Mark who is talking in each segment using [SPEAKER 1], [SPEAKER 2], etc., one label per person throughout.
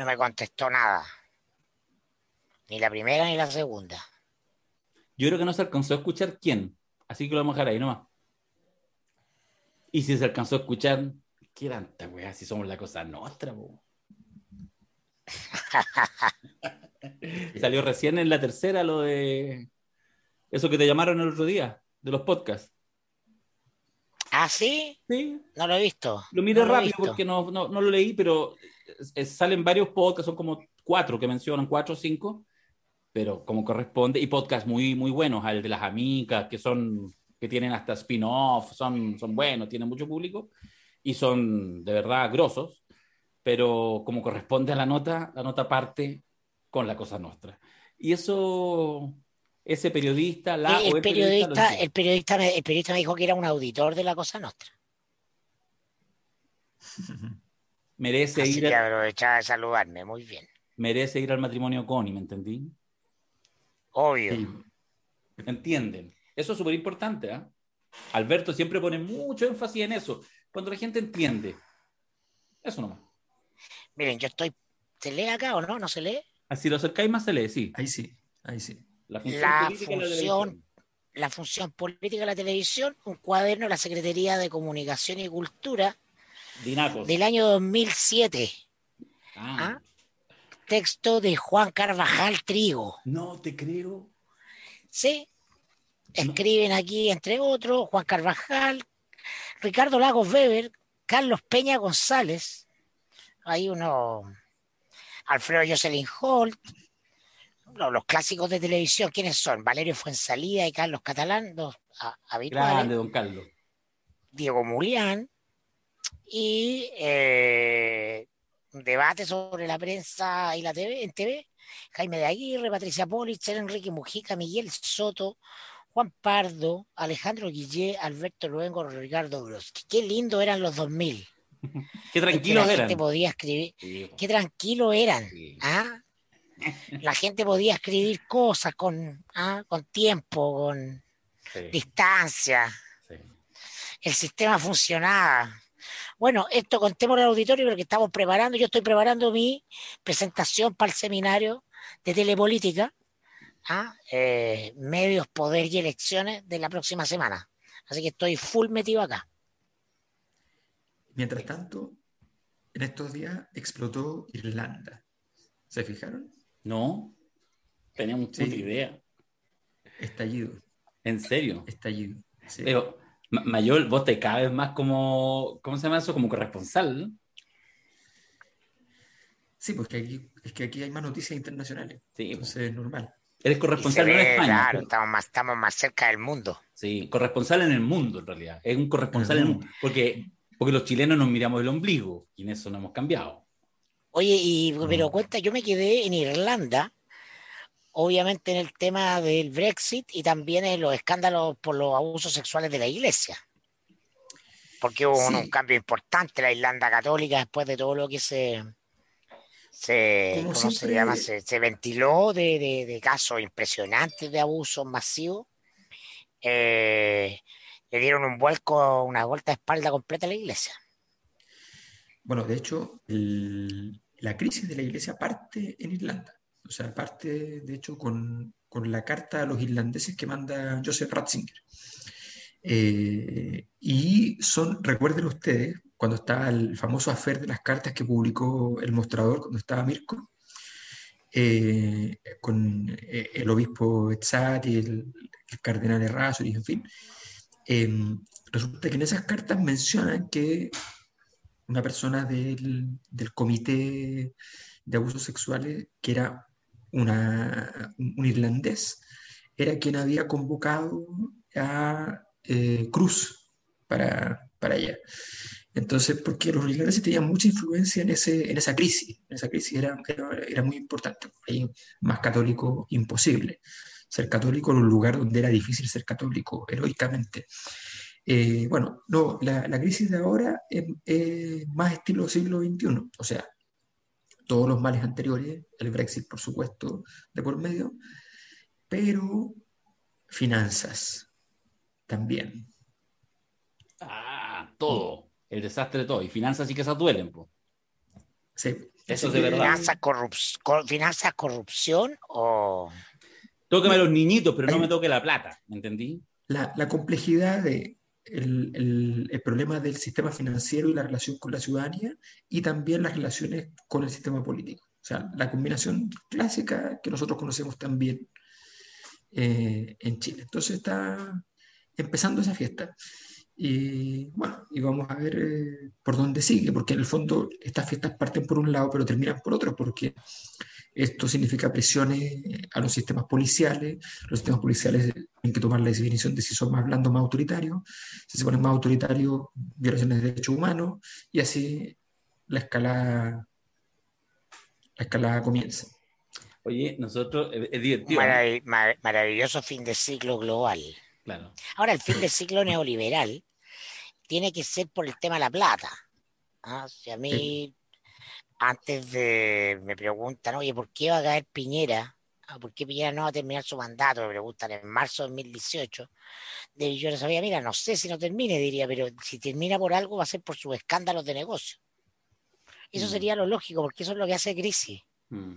[SPEAKER 1] No me contestó nada. Ni la primera ni la segunda.
[SPEAKER 2] Yo creo que no se alcanzó a escuchar quién. Así que lo vamos a dejar ahí nomás. Y si se alcanzó a escuchar, ¿qué tanta weá? Si somos la cosa nuestra. Salió recién en la tercera lo de eso que te llamaron el otro día, de los podcasts.
[SPEAKER 1] ¿Ah, sí?
[SPEAKER 2] Sí.
[SPEAKER 1] No lo he visto.
[SPEAKER 2] Lo miré
[SPEAKER 1] No
[SPEAKER 2] rápido porque no, no, no lo leí, pero es- salen varios podcasts, son como cuatro que mencionan, cuatro o cinco, pero como corresponde, y podcasts muy, muy buenos, al de las amigas, que son, que tienen hasta spin-off, son, son buenos, tienen mucho público, y son de verdad grosos, pero como corresponde a la nota, la nota parte con la cosa nuestra. Y eso, ese periodista, la
[SPEAKER 1] Sí,
[SPEAKER 2] o
[SPEAKER 1] el,
[SPEAKER 2] el periodista,
[SPEAKER 1] periodista, el, periodista me, el periodista me dijo que era un auditor de la Cosa Nostra.
[SPEAKER 2] merece
[SPEAKER 1] Así
[SPEAKER 2] ir,
[SPEAKER 1] que
[SPEAKER 2] a-
[SPEAKER 1] aprovechaba de saludarme. Muy bien.
[SPEAKER 2] merece ir al matrimonio Connie, ¿me entendí?
[SPEAKER 1] Obvio.
[SPEAKER 3] Sí.
[SPEAKER 2] ¿Entienden? Eso es súper importante. ¿ah? Alberto siempre pone mucho énfasis en eso. Cuando la gente entiende. Eso nomás.
[SPEAKER 1] Miren, yo estoy. ¿Se lee acá o no? ¿No se lee?
[SPEAKER 2] Así lo acercáis más se lee, sí.
[SPEAKER 3] Ahí sí, ahí sí.
[SPEAKER 2] La función
[SPEAKER 1] La
[SPEAKER 2] política de la
[SPEAKER 1] función-. La función política de la televisión, un cuaderno de la Secretaría de Comunicación y Cultura
[SPEAKER 2] Dinacos.
[SPEAKER 1] del año 2007.
[SPEAKER 2] Ah,
[SPEAKER 1] ¿Ah? Texto de Juan Carvajal Trigo.
[SPEAKER 2] No te creo.
[SPEAKER 1] Sí. Escriben aquí, entre otros, Juan Carvajal, Ricardo Lagos Weber, Carlos Peña González, hay uno, Alfredo Jocelyn Holt, no, los clásicos de televisión, ¿quiénes son? Valerio Fuensalida y Carlos Catalán, dos a- habituales,
[SPEAKER 2] Grande, don Carlos.
[SPEAKER 1] Diego Mulián, y eh, debate sobre la prensa y la TV, en TV, Jaime de Aguirre, Patricia Politzer, Enrique Mujica, Miguel Soto, Juan Pardo, Alejandro Guillé, Alberto Luengo, Ricardo Broski. Qué lindo eran los 2000.
[SPEAKER 2] Qué tranquilos
[SPEAKER 1] la
[SPEAKER 2] eran.
[SPEAKER 1] gente podía escribir.
[SPEAKER 2] Sí,
[SPEAKER 1] Qué tranquilo eran.
[SPEAKER 2] sí.
[SPEAKER 1] ¿ah? La gente podía escribir cosas con, ¿ah? con tiempo, con
[SPEAKER 2] Sí,
[SPEAKER 1] distancia.
[SPEAKER 2] sí.
[SPEAKER 1] El sistema funcionaba. Bueno, esto contémoslo al auditorio porque estamos preparando, yo estoy preparando mi presentación para el seminario de telepolítica, ¿ah? Eh, medios, poder y elecciones de la próxima semana. Así que estoy full metido acá.
[SPEAKER 3] Mientras tanto, en estos días explotó Irlanda. ¿Se fijaron?
[SPEAKER 2] No, teníamos puta
[SPEAKER 3] Sí.
[SPEAKER 2] idea.
[SPEAKER 3] Estallido,
[SPEAKER 2] En serio.
[SPEAKER 3] estallido. Sí.
[SPEAKER 2] Pero, Mayol, vos te cada vez más como, ¿cómo se llama eso? Como corresponsal. ¿no?
[SPEAKER 3] Sí, porque aquí, es que aquí hay más noticias internacionales.
[SPEAKER 2] Sí,
[SPEAKER 3] Entonces es normal.
[SPEAKER 2] eres corresponsal en España.
[SPEAKER 1] claro,
[SPEAKER 2] pero-
[SPEAKER 1] estamos más, estamos más cerca del mundo.
[SPEAKER 2] Sí, corresponsal en el mundo, en realidad. Es un corresponsal en el mundo. Porque, porque los chilenos nos miramos el ombligo y en eso no hemos cambiado.
[SPEAKER 1] Oye, y pero cuenta, yo me quedé en Irlanda, obviamente en el tema del Brexit y también en los escándalos por los abusos sexuales de la iglesia. Porque hubo un,
[SPEAKER 3] Sí.
[SPEAKER 1] un cambio importante en la Irlanda católica después de todo lo que se, se,
[SPEAKER 3] Como
[SPEAKER 1] ¿cómo se llama? Se, se ventiló de, de- de casos impresionantes de abusos masivos. Eh, le dieron un vuelco, una vuelta de espalda completa a la iglesia.
[SPEAKER 3] Bueno, de hecho, el- la crisis de la iglesia parte en Irlanda. O sea, parte, de hecho, con, con la carta a los irlandeses que manda Joseph Ratzinger. Eh, y son, recuerden ustedes, cuando estaba el famoso afer de las cartas que publicó el mostrador, cuando estaba Mirko, eh, con eh, el obispo Etzat y el, cardenal Errázuriz, en fin. Eh, resulta que en esas cartas mencionan que una persona del, del comité de abusos sexuales, que era una, un, irlandés, era quien había convocado a eh, Cruz para, para allá. Entonces, porque los irlandeses tenían mucha influencia en, ese, en esa crisis, en esa crisis era, era, muy importante. Ahí más católico imposible. Ser católico en un lugar donde era difícil ser católico heroicamente. Eh, bueno, no, la, crisis de ahora es, más estilo siglo XXI, o sea, todos los males anteriores, el Brexit por supuesto de por medio, pero finanzas también.
[SPEAKER 2] Ah, todo el desastre de todo. Y finanzas sí que se duelen, pues.
[SPEAKER 3] Sí.
[SPEAKER 2] Eso es de verdad.
[SPEAKER 1] ¿Finanzas, corrup ¿Finanzas corrupción o...?
[SPEAKER 2] Tóqueme a los niñitos, pero no me toque la plata, ¿me entendí?
[SPEAKER 3] La, la complejidad de el, el, el, problema del sistema financiero y la relación con la ciudadanía y también las relaciones con el sistema político. O sea, la combinación clásica que nosotros conocemos también eh, en Chile. Entonces está empezando esa fiesta. Y bueno, y vamos a ver eh, por dónde sigue, porque en el fondo estas fiestas parten por un lado, pero terminan por otro, porque esto significa presiones a los sistemas policiales. Los sistemas policiales tienen que tomar la definición de si son más blandos o más autoritarios. Si se ponen más autoritarios, violaciones de derechos humanos, y así la escalada, la escalada comienza.
[SPEAKER 2] Oye, nosotros, es divertido.
[SPEAKER 1] Marav mar maravilloso fin de ciclo global.
[SPEAKER 2] Claro.
[SPEAKER 1] Ahora, el fin de ciclo neoliberal tiene que ser por el tema de la plata. ¿ah? Si a mí, sí. Antes de, me preguntan, oye, ¿por qué va a caer Piñera? ¿Por qué Piñera no va a terminar su mandato? Me preguntan en marzo de 2018. De, yo no sabía, mira, no sé si no termine, diría, pero si termina por algo va a ser por sus escándalos de negocio. Eso mm. sería lo lógico, porque eso es lo que hace crisis. Mm.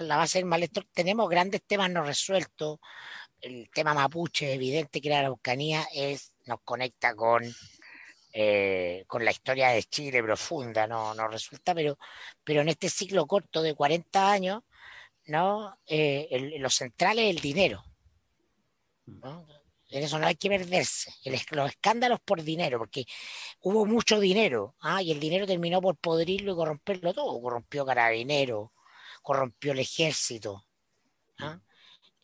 [SPEAKER 1] La va a ser mal. Tenemos grandes temas no resueltos. El tema mapuche, evidente que la Araucanía es, nos conecta con eh, con la historia de Chile profunda, no, no resulta, pero, pero en este ciclo corto de 40 años, ¿no? Eh, el, lo central es el dinero. ¿no? En eso no hay que perderse. El, los escándalos por dinero, porque hubo mucho dinero, ¿ah? y el dinero terminó por podrirlo y corromperlo todo. Corrompió carabinero, corrompió el ejército. ¿ah?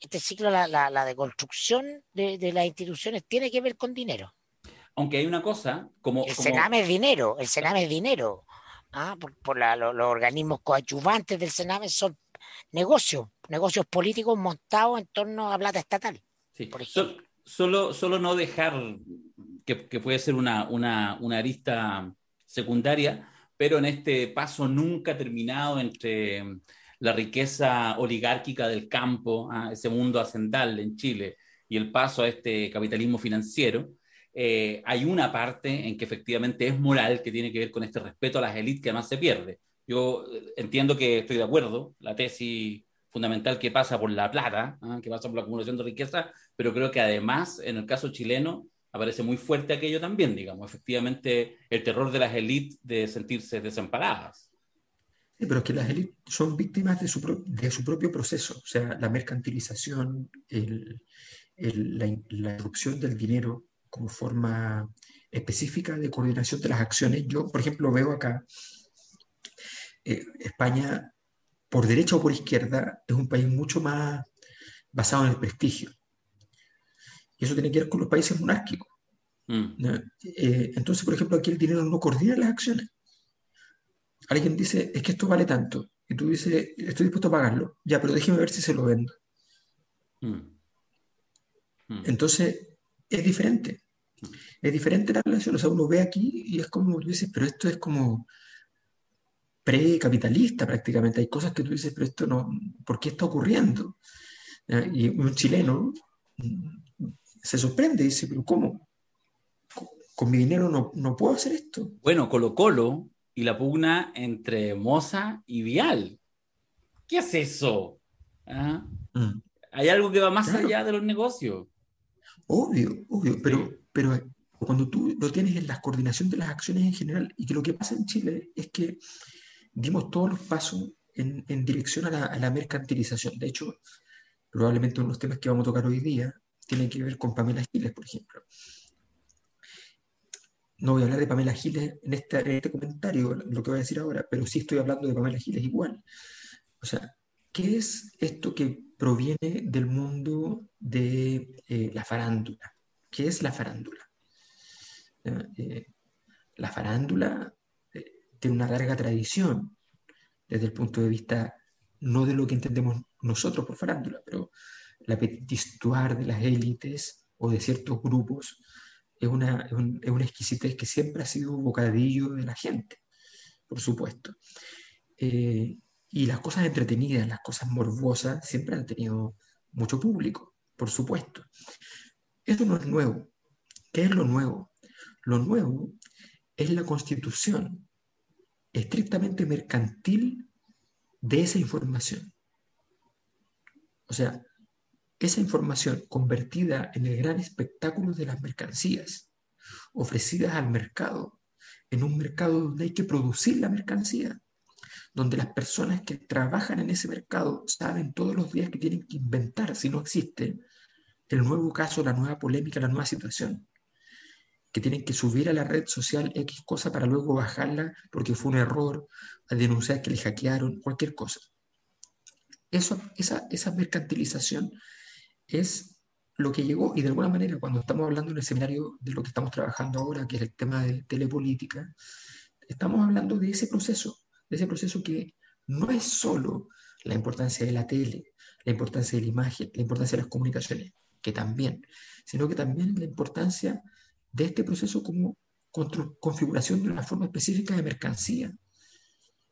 [SPEAKER 1] Este ciclo, la, la, la deconstrucción de, de las instituciones, tiene que ver con dinero
[SPEAKER 2] aunque hay una cosa como...
[SPEAKER 1] El
[SPEAKER 2] como...
[SPEAKER 1] Sename es dinero, el Sename es dinero. ¿ah? Por, por la, lo, los organismos coadyuvantes del Sename son negocios, negocios políticos montados en torno a plata estatal.
[SPEAKER 2] Sí. Por ejemplo. So, solo, solo no dejar que, que puede ser una, una, una, arista secundaria, pero en este paso nunca terminado entre la riqueza oligárquica del campo, ¿ah? ese mundo hacendal en Chile, y el paso a este capitalismo financiero, eh, hay una parte en que efectivamente es moral que tiene que ver con este respeto a las élites que además se pierde. Yo eh, entiendo que estoy de acuerdo, la tesis fundamental que pasa por la plata, ¿eh? que pasa por la acumulación de riqueza, pero creo que además en el caso chileno aparece muy fuerte aquello también, digamos, efectivamente el terror de las élites de sentirse desamparadas.
[SPEAKER 3] Sí, pero es que las élites son víctimas de su, pro de su propio proceso, o sea, la mercantilización, el, el, la, la del dinero, como forma específica de coordinación de las acciones. Yo, por ejemplo, veo acá, eh, España, por derecha o por izquierda, es un país mucho más basado en el prestigio. Y eso tiene que ver con los países monárquicos. Mm. Eh, entonces, por ejemplo, aquí el dinero no coordina las acciones. Alguien dice, es que esto vale tanto. Y tú dices, estoy dispuesto a pagarlo. Ya, pero déjeme ver si se lo vendo. Mm. Mm. Entonces, es diferente. Es diferente la relación. O sea, uno ve aquí y es como tú dices, pero esto es como precapitalista prácticamente. Hay cosas que tú dices, pero esto no, ¿por qué está ocurriendo? Y un chileno se sorprende y dice, pero ¿cómo? Con mi dinero no, no puedo hacer esto.
[SPEAKER 2] Bueno, Colo Colo y la pugna entre Moza y Vial. ¿Qué es eso? ¿Ah? Mm. Hay algo que va más claro. allá de los negocios.
[SPEAKER 3] Obvio, obvio, pero, pero cuando tú lo tienes en la coordinación de las acciones en general, y que lo que pasa en Chile es que dimos todos los pasos en, en dirección a la, a la, mercantilización. De hecho, probablemente uno de los temas que vamos a tocar hoy día tiene que ver con Pamela Giles, por ejemplo. No voy a hablar de Pamela Giles en este, en este comentario, lo que voy a decir ahora, pero sí estoy hablando de Pamela Giles igual. O sea, ¿qué es esto que proviene del mundo de eh, la farándula. ¿Qué es la farándula? Eh, la farándula eh, tiene una larga tradición desde el punto de vista no de lo que entendemos nosotros por farándula, pero la petit histoire de las élites o de ciertos grupos es una, es, una exquisitez que siempre ha sido un bocadillo de la gente, por supuesto. Eh, y las cosas entretenidas, las cosas morbosas, siempre han tenido mucho público, por supuesto. Esto no es nuevo. ¿Qué es lo nuevo? Lo nuevo es la constitución estrictamente mercantil de esa información. O sea, esa información convertida en el gran espectáculo de las mercancías, ofrecidas al mercado, en un mercado donde hay que producir la mercancía, donde las personas que trabajan en ese mercado saben todos los días que tienen que inventar, si no existe, el nuevo caso, la nueva polémica, la nueva situación, que tienen que subir a la red social X cosa para luego bajarla porque fue un error, denunciar que le hackearon, cualquier cosa. Eso, esa, esa mercantilización es lo que llegó y de alguna manera cuando estamos hablando en el seminario de lo que estamos trabajando ahora, que es el tema de telepolítica, estamos hablando de ese proceso, de ese proceso que no es solo la importancia de la tele, la importancia de la imagen, la importancia de las comunicaciones, que también, sino que también la importancia de este proceso como configuración de una forma específica de mercancía,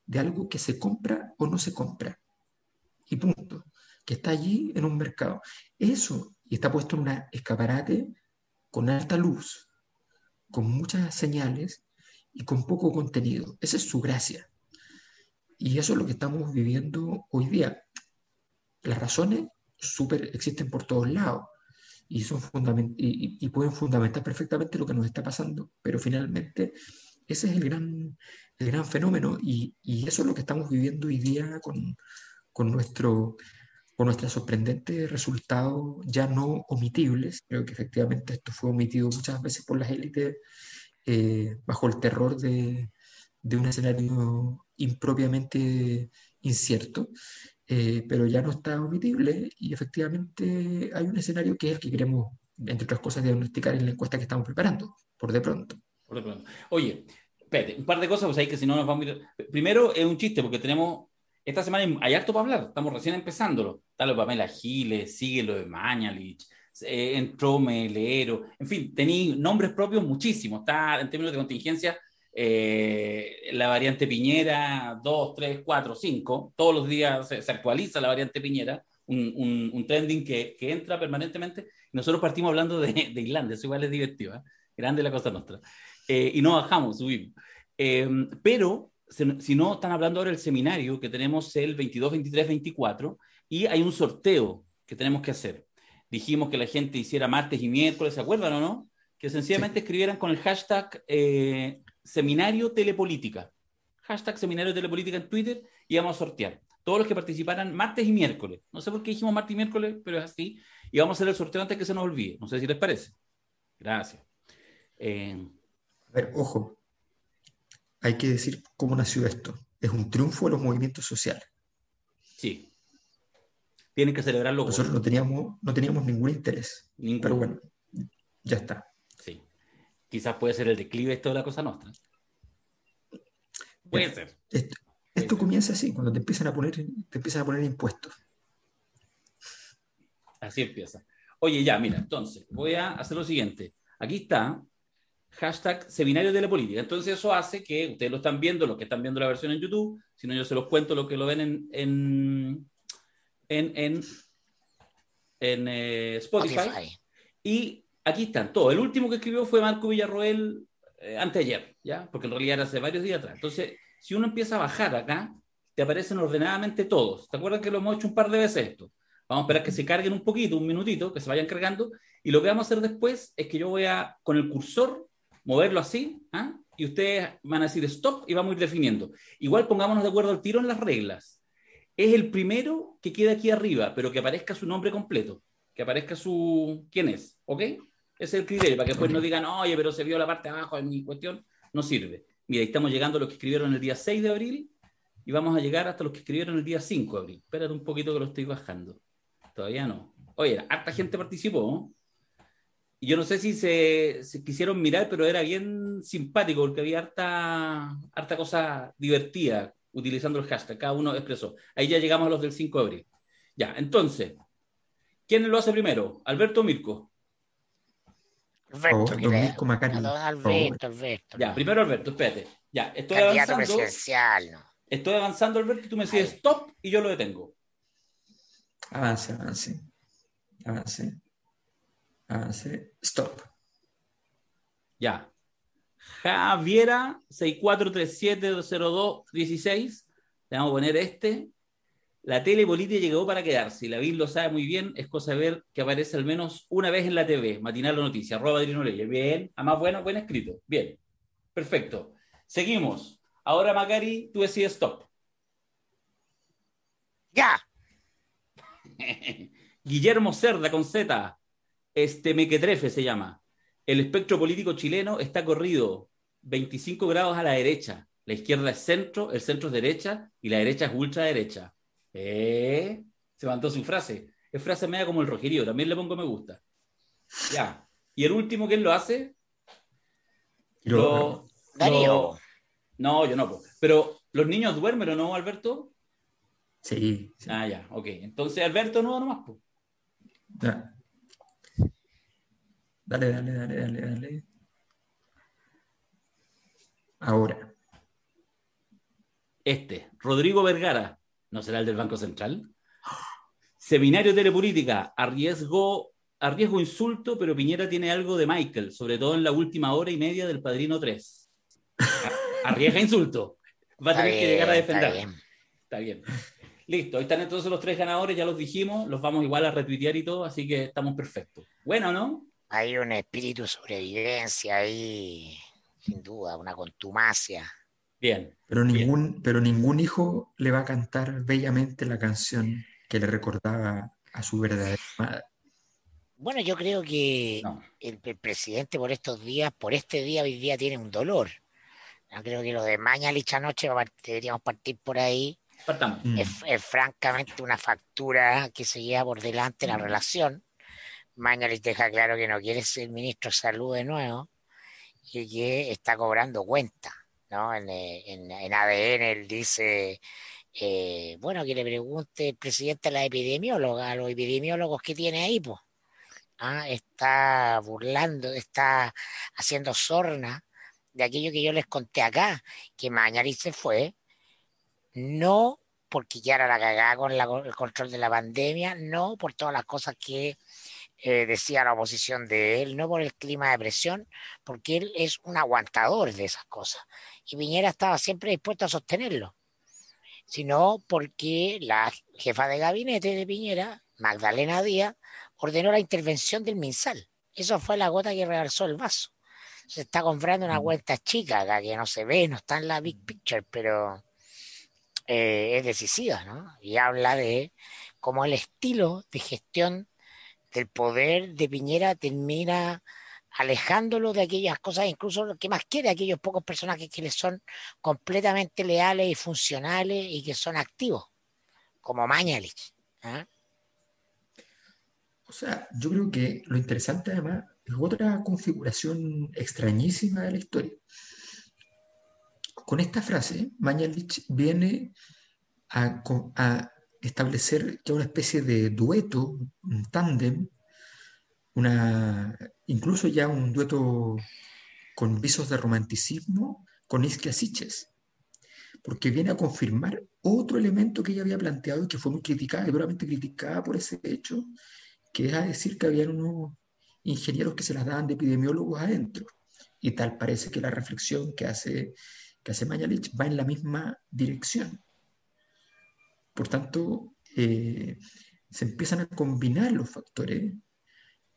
[SPEAKER 3] de algo que se compra o no se compra. Y punto que está allí en un mercado. Eso, y está puesto en un escaparate con alta luz, con muchas señales y con poco contenido. Esa es su gracia. Y eso es lo que estamos viviendo hoy día. Las razones super existen por todos lados y, son y, y, pueden fundamentar perfectamente lo que nos está pasando, pero finalmente ese es el gran, el gran fenómeno y, y eso es lo que estamos viviendo hoy día con, con nuestro con nuestros sorprendentes resultados ya no omitibles. Creo que efectivamente esto fue omitido muchas veces por las élites eh, bajo el terror de, de, un escenario impropiamente incierto, eh, pero ya no está omitible y efectivamente hay un escenario que es el que queremos, entre otras cosas, diagnosticar en la encuesta que estamos preparando, por de pronto.
[SPEAKER 2] Por de pronto. Oye, espérate, un par de cosas, pues ahí que si no nos vamos a ir... Primero es un chiste, porque tenemos esta semana hay harto para hablar, estamos recién empezándolo. Está lo de Pamela Giles, sigue lo de Mañalich, eh, entró Melero, en fin, tenéis nombres propios muchísimos. Está en términos de contingencia eh, la variante Piñera 2, 3, 4, 5. Todos los días se, actualiza la variante Piñera, un, un, trending que, que, entra permanentemente. Nosotros partimos hablando de, de Irlanda, eso igual es divertido, ¿eh? grande la cosa nuestra. Eh, y no bajamos, subimos. pero si no, están hablando ahora del seminario que tenemos el 22, 23, 24 y hay un sorteo que tenemos que hacer. Dijimos que la gente hiciera martes y miércoles, ¿se acuerdan o no? Que sencillamente escribieran con el hashtag eh, seminario telepolítica. Hashtag seminario telepolítica en Twitter y vamos a sortear. Todos los que participaran martes y miércoles. No sé por qué dijimos martes y miércoles, pero es así. Y vamos a hacer el sorteo antes que se nos olvide. No sé si les parece. Gracias.
[SPEAKER 3] Eh, a ver, ojo, hay que decir cómo nació esto. Es un triunfo de los movimientos sociales.
[SPEAKER 2] Sí. Tienen que celebrarlo.
[SPEAKER 3] Nosotros no teníamos, no teníamos ningún interés. Pero bueno, ya está.
[SPEAKER 2] Quizás puede ser el declive esto de la cosa nuestra. Puede ser.
[SPEAKER 3] Esto, comienza así, cuando te empiezan a poner, te empiezan a poner impuestos.
[SPEAKER 2] Así empieza. Oye, ya, mira, entonces, voy a hacer lo siguiente. Aquí está hashtag seminario de la política. Entonces eso hace que ustedes lo están viendo, los que están viendo la versión en YouTube, si no yo se los cuento lo que lo ven en, en, en, en, eh, Spotify. Y aquí están todos. El último que escribió fue Marco Villarroel eh, anteayer, ¿ya? Porque en realidad era hace varios días atrás. Entonces, si uno empieza a bajar acá, te aparecen ordenadamente todos. ¿Te acuerdas que lo hemos hecho un par de veces esto? Vamos a esperar que se carguen un poquito, un minutito, que se vayan cargando. Y lo que vamos a hacer después es que yo voy a, con el cursor, moverlo así, ¿ah? y ustedes van a decir stop y vamos a ir definiendo. Igual pongámonos de acuerdo al tiro en las reglas. Es el primero que queda aquí arriba, pero que aparezca su nombre completo, que aparezca su... ¿Quién es? ¿Ok? Ese es el criterio, para que después no digan, oye, pero se vio la parte de abajo de mi cuestión. No sirve. Mira, ahí estamos llegando a los que escribieron el día 6 de abril y vamos a llegar hasta los que escribieron el día 5 de abril. Espérate un poquito que lo estoy bajando. Todavía no. Oye, harta gente participó. Y yo no sé si se, se quisieron mirar, pero era bien simpático porque había harta, harta cosa divertida utilizando el hashtag. Cada uno expresó. Ahí ya llegamos a los del 5 de abril. Ya, entonces, ¿quién lo hace primero? ¿Alberto Mirko?
[SPEAKER 1] Alberto,
[SPEAKER 3] Oh,
[SPEAKER 1] que
[SPEAKER 3] don
[SPEAKER 1] le-
[SPEAKER 3] Mirko Macari,
[SPEAKER 1] a don
[SPEAKER 3] por
[SPEAKER 1] Alberto, Alberto.
[SPEAKER 2] Ya, primero Alberto, espérate. Ya, estoy
[SPEAKER 1] Candidato
[SPEAKER 2] avanzando.
[SPEAKER 1] presidencial, ¿no?
[SPEAKER 2] Estoy avanzando, Alberto, y tú me decides
[SPEAKER 1] Ahí.
[SPEAKER 2] stop y yo lo detengo.
[SPEAKER 3] Avance, avance. Avance. Avance. Stop.
[SPEAKER 2] Ya. Javiera 64370216. Le vamos a poner este. La tele política llegó para quedarse. Y la BIL lo sabe muy bien. Es cosa de ver que aparece al menos una vez en la TV. Matinal o Noticias. Arroba Adriano Leyes. Bien. Además, bueno, buen escrito. Bien. Perfecto. Seguimos. Ahora, Macari, tú decides stop.
[SPEAKER 1] Ya.
[SPEAKER 2] Guillermo Cerda con Z. Este mequetrefe se llama. El espectro político chileno está corrido 25 grados a la derecha. La izquierda es centro, el centro es derecha y la derecha es ultraderecha. ¿Eh? Se mandó su frase. Es frase media como el rojerío. También le pongo me gusta. Ya. ¿Y el último quién lo hace?
[SPEAKER 3] Y luego-
[SPEAKER 2] Lo-
[SPEAKER 1] Darío.
[SPEAKER 2] lo- No, yo no. po. Pero los niños duermen o no, Alberto.
[SPEAKER 3] Sí, sí.
[SPEAKER 2] Ah, ya. Ok. Entonces, Alberto no, nomás. po.
[SPEAKER 3] Ya. Dale, dale, dale, dale, dale. Ahora.
[SPEAKER 2] Este, Rodrigo Vergara, ¿no será el del Banco Central? Seminario de Telepolítica, arriesgo, arriesgo insulto, pero Piñera tiene algo de Michael, sobre todo en la última hora y media del Padrino 3. A- Arriesga insulto. Va a tener que llegar a
[SPEAKER 1] bien, está
[SPEAKER 2] defender.
[SPEAKER 1] bien.
[SPEAKER 2] Está bien. Listo, ahí están entonces los tres ganadores, ya los dijimos, los vamos igual a retuitear y todo, así que estamos perfectos. Bueno, ¿no?
[SPEAKER 1] Hay un espíritu de sobrevivencia ahí, sin duda, una contumacia.
[SPEAKER 2] Bien.
[SPEAKER 3] Pero ningún, pero ningún hijo le va a cantar bellamente la canción que le recordaba a su verdadera madre.
[SPEAKER 1] Bueno, yo creo que
[SPEAKER 2] No.
[SPEAKER 1] el, el presidente por estos días, por este día, hoy día tiene un dolor. Yo creo que lo de Mañalich anoche va a part- deberíamos partir por ahí.
[SPEAKER 2] Partamos.
[SPEAKER 3] Mm.
[SPEAKER 1] Es, es francamente una factura que se lleva por delante la relación. Mañalich deja claro que no quiere ser ministro de salud de nuevo y que está cobrando cuenta. ¿No? En, eh, en- en ADN él dice, eh, bueno, que le pregunte el presidente a la epidemióloga, a los epidemiólogos que tiene ahí, pues. Está burlando, está haciendo sorna de aquello que yo les conté acá, que Mañalich se fue, no porque ya era la cagada con la- el control de la pandemia, no por todas las cosas que eh, decía la oposición de él, no por el clima de presión, porque él es un aguantador de esas cosas. Y Piñera estaba siempre dispuesto a sostenerlo, sino porque la jefa de gabinete de Piñera, Magdalena Díaz, ordenó la intervención del MinSal. Eso fue la gota que rebalsó el vaso. Se está comprando una cuenta chica acá que no se ve, no está en la big picture, pero eh, es decisiva, ¿no? Y habla de cómo el estilo de gestión del poder de Piñera termina alejándolo de aquellas cosas, incluso lo que más quiere, aquellos pocos personajes que le son completamente leales y funcionales y que son activos, como Mañalich. ¿ah?
[SPEAKER 3] O sea, yo creo que lo interesante además es otra configuración extrañísima de la historia. Con esta frase, Mañalich viene a establecer ya una especie de dueto, un tándem, incluso ya un dueto con visos de romanticismo con Isquia Siches, porque viene a confirmar otro elemento que ella había planteado y que fue muy criticada, y duramente criticada por ese hecho, que es a decir que habían unos ingenieros que se las daban de epidemiólogos adentro. Y tal parece que la reflexión que hace, que hace Mañalich va en la misma dirección. Por tanto, eh, se empiezan a combinar los factores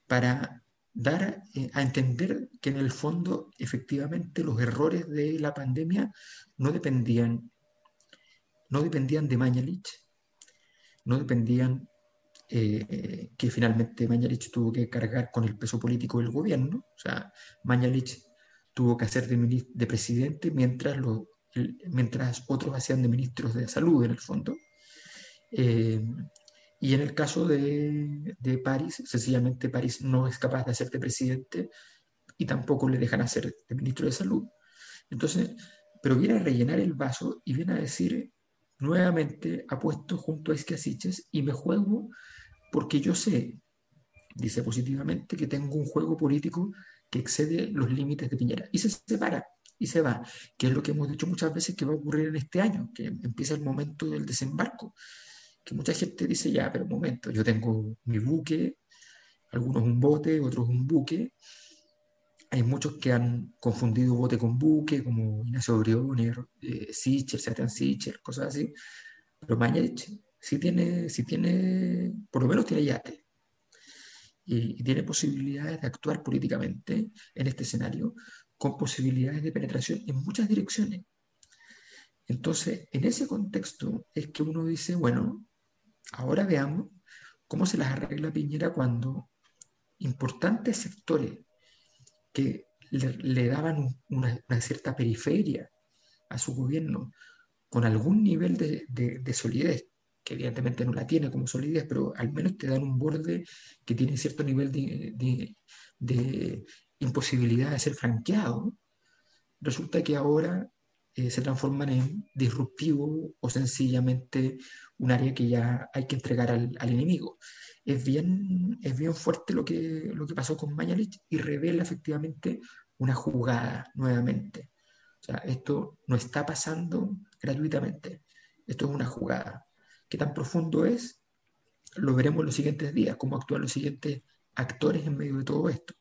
[SPEAKER 3] para dar eh, a entender que en el fondo efectivamente los errores de la pandemia no dependían, no dependían de Mañalich, no dependían eh, que finalmente Mañalich tuvo que cargar con el peso político del gobierno. O sea, Mañalich tuvo que hacer de, de presidente mientras, mientras otros hacían de ministros de salud en el fondo. Eh, Y en el caso de, de París, sencillamente París no es capaz de hacerte presidente y tampoco le dejan hacer de ministro de salud. Entonces, pero viene a rellenar el vaso y viene a decir, nuevamente apuesto junto a Escasiches y me juego porque yo sé, dice positivamente, que tengo un juego político que excede los límites de Piñera. Y se separa y se va, que es lo que hemos dicho muchas veces que va a ocurrir en este año, que empieza el momento del desembarco, que mucha gente dice, ya, pero un momento, yo tengo mi buque, algunos un bote, otros un buque, hay muchos que han confundido bote con buque, como Ignacio Briones, eh, Sichel, Sebastián Sichel, cosas así, pero Mañech sí tiene, sí tiene, por lo menos tiene yate, y, y tiene posibilidades de actuar políticamente en este escenario, con posibilidades de penetración en muchas direcciones. Entonces, en ese contexto es que uno dice, bueno, ahora veamos cómo se las arregla Piñera cuando importantes sectores que le, daban una, cierta periferia a su gobierno con algún nivel de, de, solidez, que evidentemente no la tiene como solidez, pero al menos te dan un borde que tiene cierto nivel de imposibilidad de ser franqueado, resulta que ahora eh, se transforman en disruptivo o sencillamente un área que ya hay que entregar al, al enemigo es bien, es bien fuerte lo que, lo que pasó con Mañalich y revela efectivamente una jugada nuevamente. O sea, esto no está pasando gratuitamente, esto es una jugada. ¿Qué tan profundo es? Lo veremos los siguientes días, cómo actúan los siguientes actores en medio de todo esto.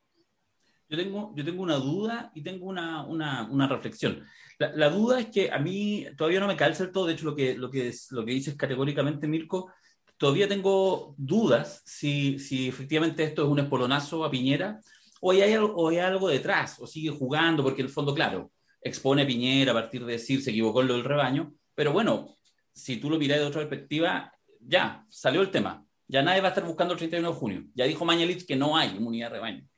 [SPEAKER 2] Yo tengo, yo tengo una duda y tengo una, una, una reflexión. La, duda es que a mí todavía no me calza el todo, de hecho lo que, lo que, es, lo que dices categóricamente, Mirko, todavía tengo dudas si, si efectivamente esto es un espolonazo a Piñera o hay, o hay algo detrás, o sigue jugando, porque en el fondo, claro, expone a Piñera a partir de decir se equivocó en lo del rebaño, pero bueno, si tú lo miras de otra perspectiva, ya, salió el tema. Ya nadie va a estar buscando el 31 de junio. Ya dijo Mañalich que no hay inmunidad de rebaño.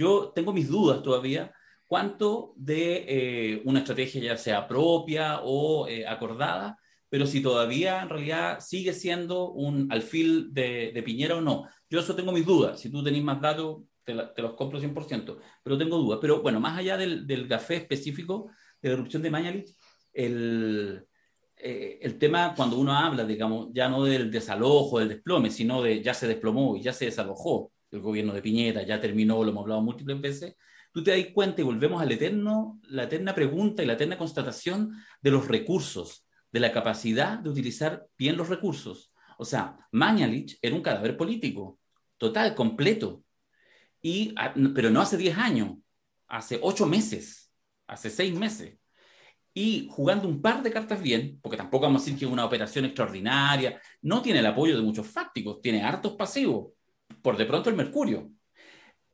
[SPEAKER 2] Yo tengo mis dudas todavía cuánto de eh, una estrategia ya sea propia o eh, acordada pero si todavía en realidad sigue siendo un alfil de, de Piñera o no. Yo eso tengo mis dudas. Si tú tenés más datos, te, te los compro 100%, pero tengo dudas. Pero bueno, más allá del, del café específico de la erupción de Mañalich, el, eh, el tema cuando uno habla, digamos, ya no del desalojo, del desplome, sino de ya se desplomó y ya se desalojó el gobierno de Piñera, ya terminó, lo hemos hablado múltiples veces, tú te das cuenta y volvemos al eterno, la eterna pregunta y la eterna constatación de los recursos de la capacidad de utilizar bien los recursos. O sea, Mañalich era un cadáver político, total, completo. Y, ah, pero no hace 10 años, hace 8 meses, hace 6 meses. Y jugando un par de cartas bien, porque tampoco vamos a decir que es una operación extraordinaria, no tiene el apoyo de muchos fácticos, tiene hartos pasivos. Por de pronto el Mercurio.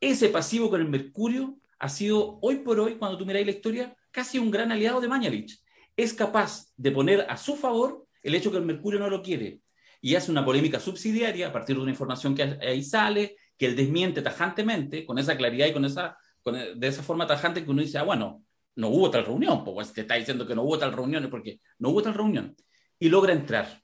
[SPEAKER 2] Ese pasivo con el Mercurio ha sido hoy por hoy, cuando tú miráis la historia, casi un gran aliado de Mañalich es capaz de poner a su favor el hecho que el Mercurio no lo quiere y hace una polémica subsidiaria a partir de una información que ahí sale, que él desmiente tajantemente, con esa claridad y con esa, de esa forma tajante que uno dice, ah, bueno, no hubo tal reunión, pues te está diciendo que no hubo tal reunión, porque no hubo tal reunión, y logra entrar.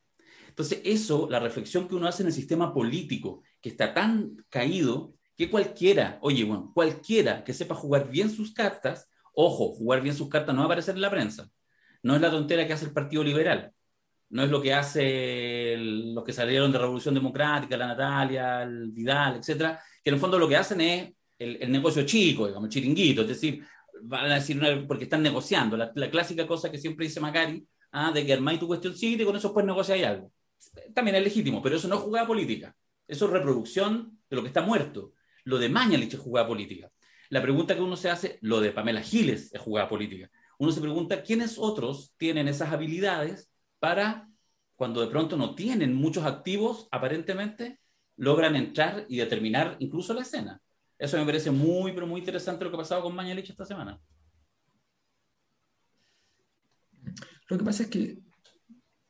[SPEAKER 2] Entonces, eso, la reflexión que uno hace en el sistema político, que está tan caído, que cualquiera, oye, bueno, cualquiera que sepa jugar bien sus cartas, ojo, jugar bien sus cartas no va a aparecer en la prensa, no es la tontera que hace el Partido Liberal, no es lo que hace los que salieron de Revolución Democrática, la Natalia, el Vidal, etcétera, que en el fondo lo que hacen es el, negocio chico, digamos, el chiringuito, es decir, van a decir porque están negociando, la, clásica cosa que siempre dice Macari, ah, de que armáis tu cuestión y con eso puedes negociar algo. También es legítimo, pero eso no es jugada política, eso es reproducción de lo que está muerto. Lo de Mañalich es jugada política. La pregunta que uno se hace, lo de Pamela Giles es jugada política uno se pregunta quiénes otros tienen esas habilidades para, cuando de pronto no tienen muchos activos, aparentemente, logran entrar y determinar incluso la escena. Eso me parece muy, pero muy interesante lo que ha pasado con Mañalich esta semana.
[SPEAKER 3] Lo que pasa es que,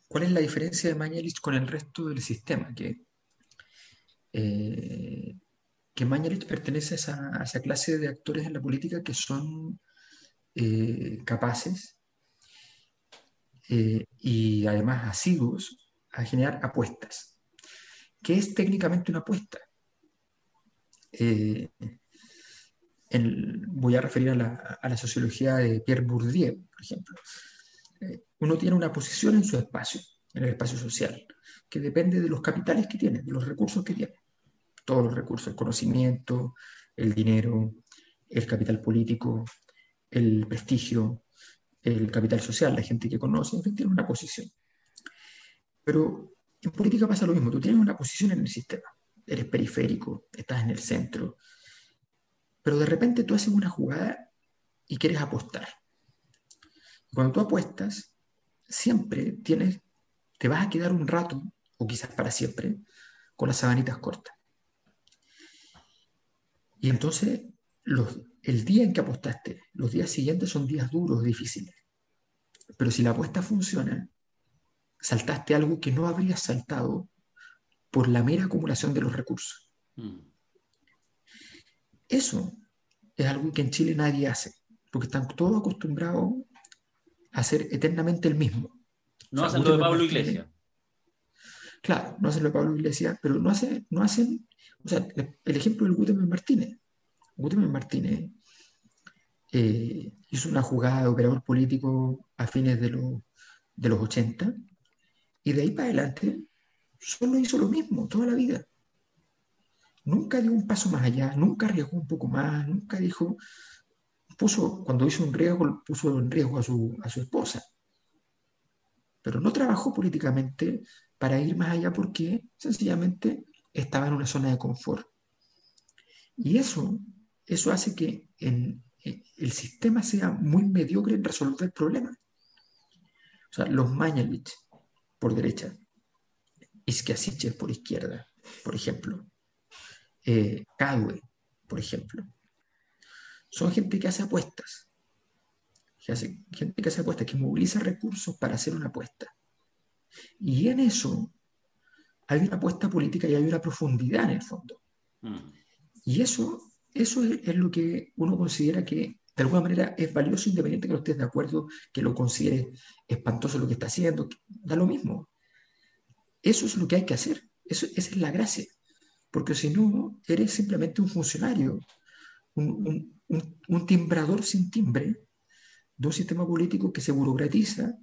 [SPEAKER 3] ¿cuál es la diferencia de Mañalich con el resto del sistema? Que, eh, que Mañalich pertenece a esa, clase de actores en la política que son eh, capaces eh, y además asiduos a generar apuestas. ¿qué es técnicamente una apuesta? Voy a referir a la, sociología de Pierre Bourdieu, por ejemplo. Uno tiene una posición en su espacio, en el espacio social, que depende de los capitales que tiene, de los recursos que tiene. Todos los recursos, el conocimiento, el dinero, el capital político, el prestigio, el capital social, la gente que conoce, en fin, tiene una posición. Pero en política pasa lo mismo, tú tienes una posición en el sistema, eres periférico, estás en el centro, pero de repente tú haces una jugada y quieres apostar. Cuando tú apuestas, siempre tienes, te vas a quedar un rato, o quizás para siempre, con las sabanitas cortas. Y entonces, los, el día en que apostaste, los días siguientes son días duros, difíciles. Pero si la apuesta funciona, saltaste algo que no habrías saltado por la mera acumulación de los recursos. Mm. Eso es algo que en Chile nadie hace, porque están todos acostumbrados a hacer eternamente el mismo.
[SPEAKER 2] No hacen lo de Pablo Iglesias.
[SPEAKER 3] Claro, no hacen lo de Pablo Iglesias, pero no, hace, no hacen, o sea, el ejemplo del Gutenberg Martínez. Gutenberg Martínez eh, hizo una jugada de operador político a fines de, de los 80 y de ahí para adelante solo hizo lo mismo toda la vida. Nunca dio un paso más allá, nunca arriesgó un poco más, nunca dijo, puso, cuando hizo un riesgo, puso en riesgo a su, a su esposa. Pero no trabajó políticamente para ir más allá porque sencillamente estaba en una zona de confort. Y eso, eso hace que el sistema sea muy mediocre en resolver problemas. O sea, los Mañalich por derecha, Isquiasiche por izquierda, por ejemplo, eh, por ejemplo. Son gente que hace apuestas, gente que hace apuestas, que moviliza recursos para hacer una apuesta. Y en eso hay una apuesta política y hay una profundidad en el fondo. Mm. Y eso, eso es, lo que uno considera que de alguna manera es valioso independiente que no estés de acuerdo, que lo considere espantoso lo que está haciendo, da lo mismo. Eso es lo que hay que hacer, eso, esa es la gracia porque si no, eres simplemente un funcionario, un, timbrador sin timbre de un sistema político que se burocratiza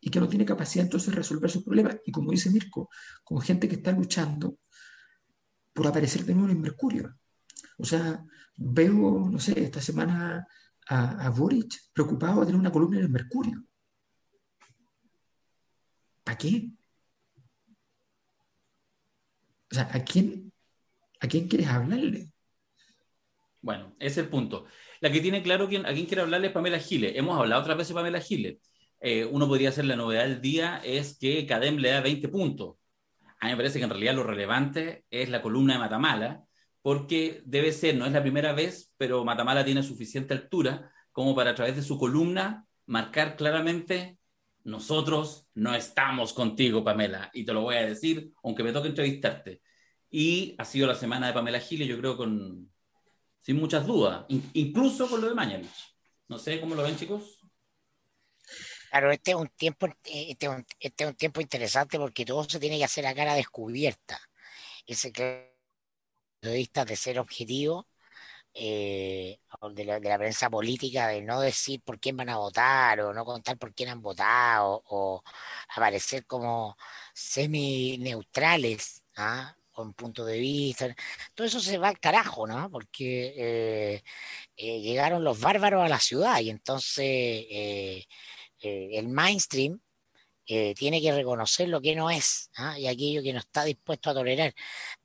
[SPEAKER 3] y que no tiene capacidad entonces de resolver sus problemas. Y como dice Mirko, con gente que está luchando por aparecer de nuevo en Mercurio. O sea, veo, no sé, esta semana a, a Boric preocupado de tener una columna en el Mercurio. ¿Para qué? O sea, ¿a quién, ¿A quién quieres hablarle?
[SPEAKER 2] Bueno, ese es el punto. La que tiene claro quién, a quién quiere hablarle es Pamela Giles. Hemos hablado otras veces de Pamela Giles. Eh, uno podría hacer la novedad del día es que Cadem le da 20 puntos. A mí me parece que en realidad lo relevante es la columna de Matamala, porque debe ser, no es la primera vez, pero Matamala tiene suficiente altura como para a través de su columna marcar claramente, nosotros no estamos contigo, Pamela, y te lo voy a decir, aunque me toque entrevistarte. Y ha sido la semana de Pamela Giles, yo creo, con sin muchas dudas, incluso con lo de Mañalich. No sé cómo lo ven, chicos.
[SPEAKER 1] Claro, este es un tiempo, este es un, este es un tiempo interesante porque todo se tiene que hacer a cara descubierta. Ese que periodistas de ser objetivo, eh, de, la, de, la, prensa política, de no decir por quién van a votar o no contar por quién han votado o aparecer como semi-neutrales, ¿ah? con punto de vista. Todo eso se va al carajo, ¿no? Porque eh, eh, llegaron los bárbaros a la ciudad y entonces eh, el mainstream tiene que reconocer lo que no es ¿ah? y aquello que no está dispuesto a tolerar.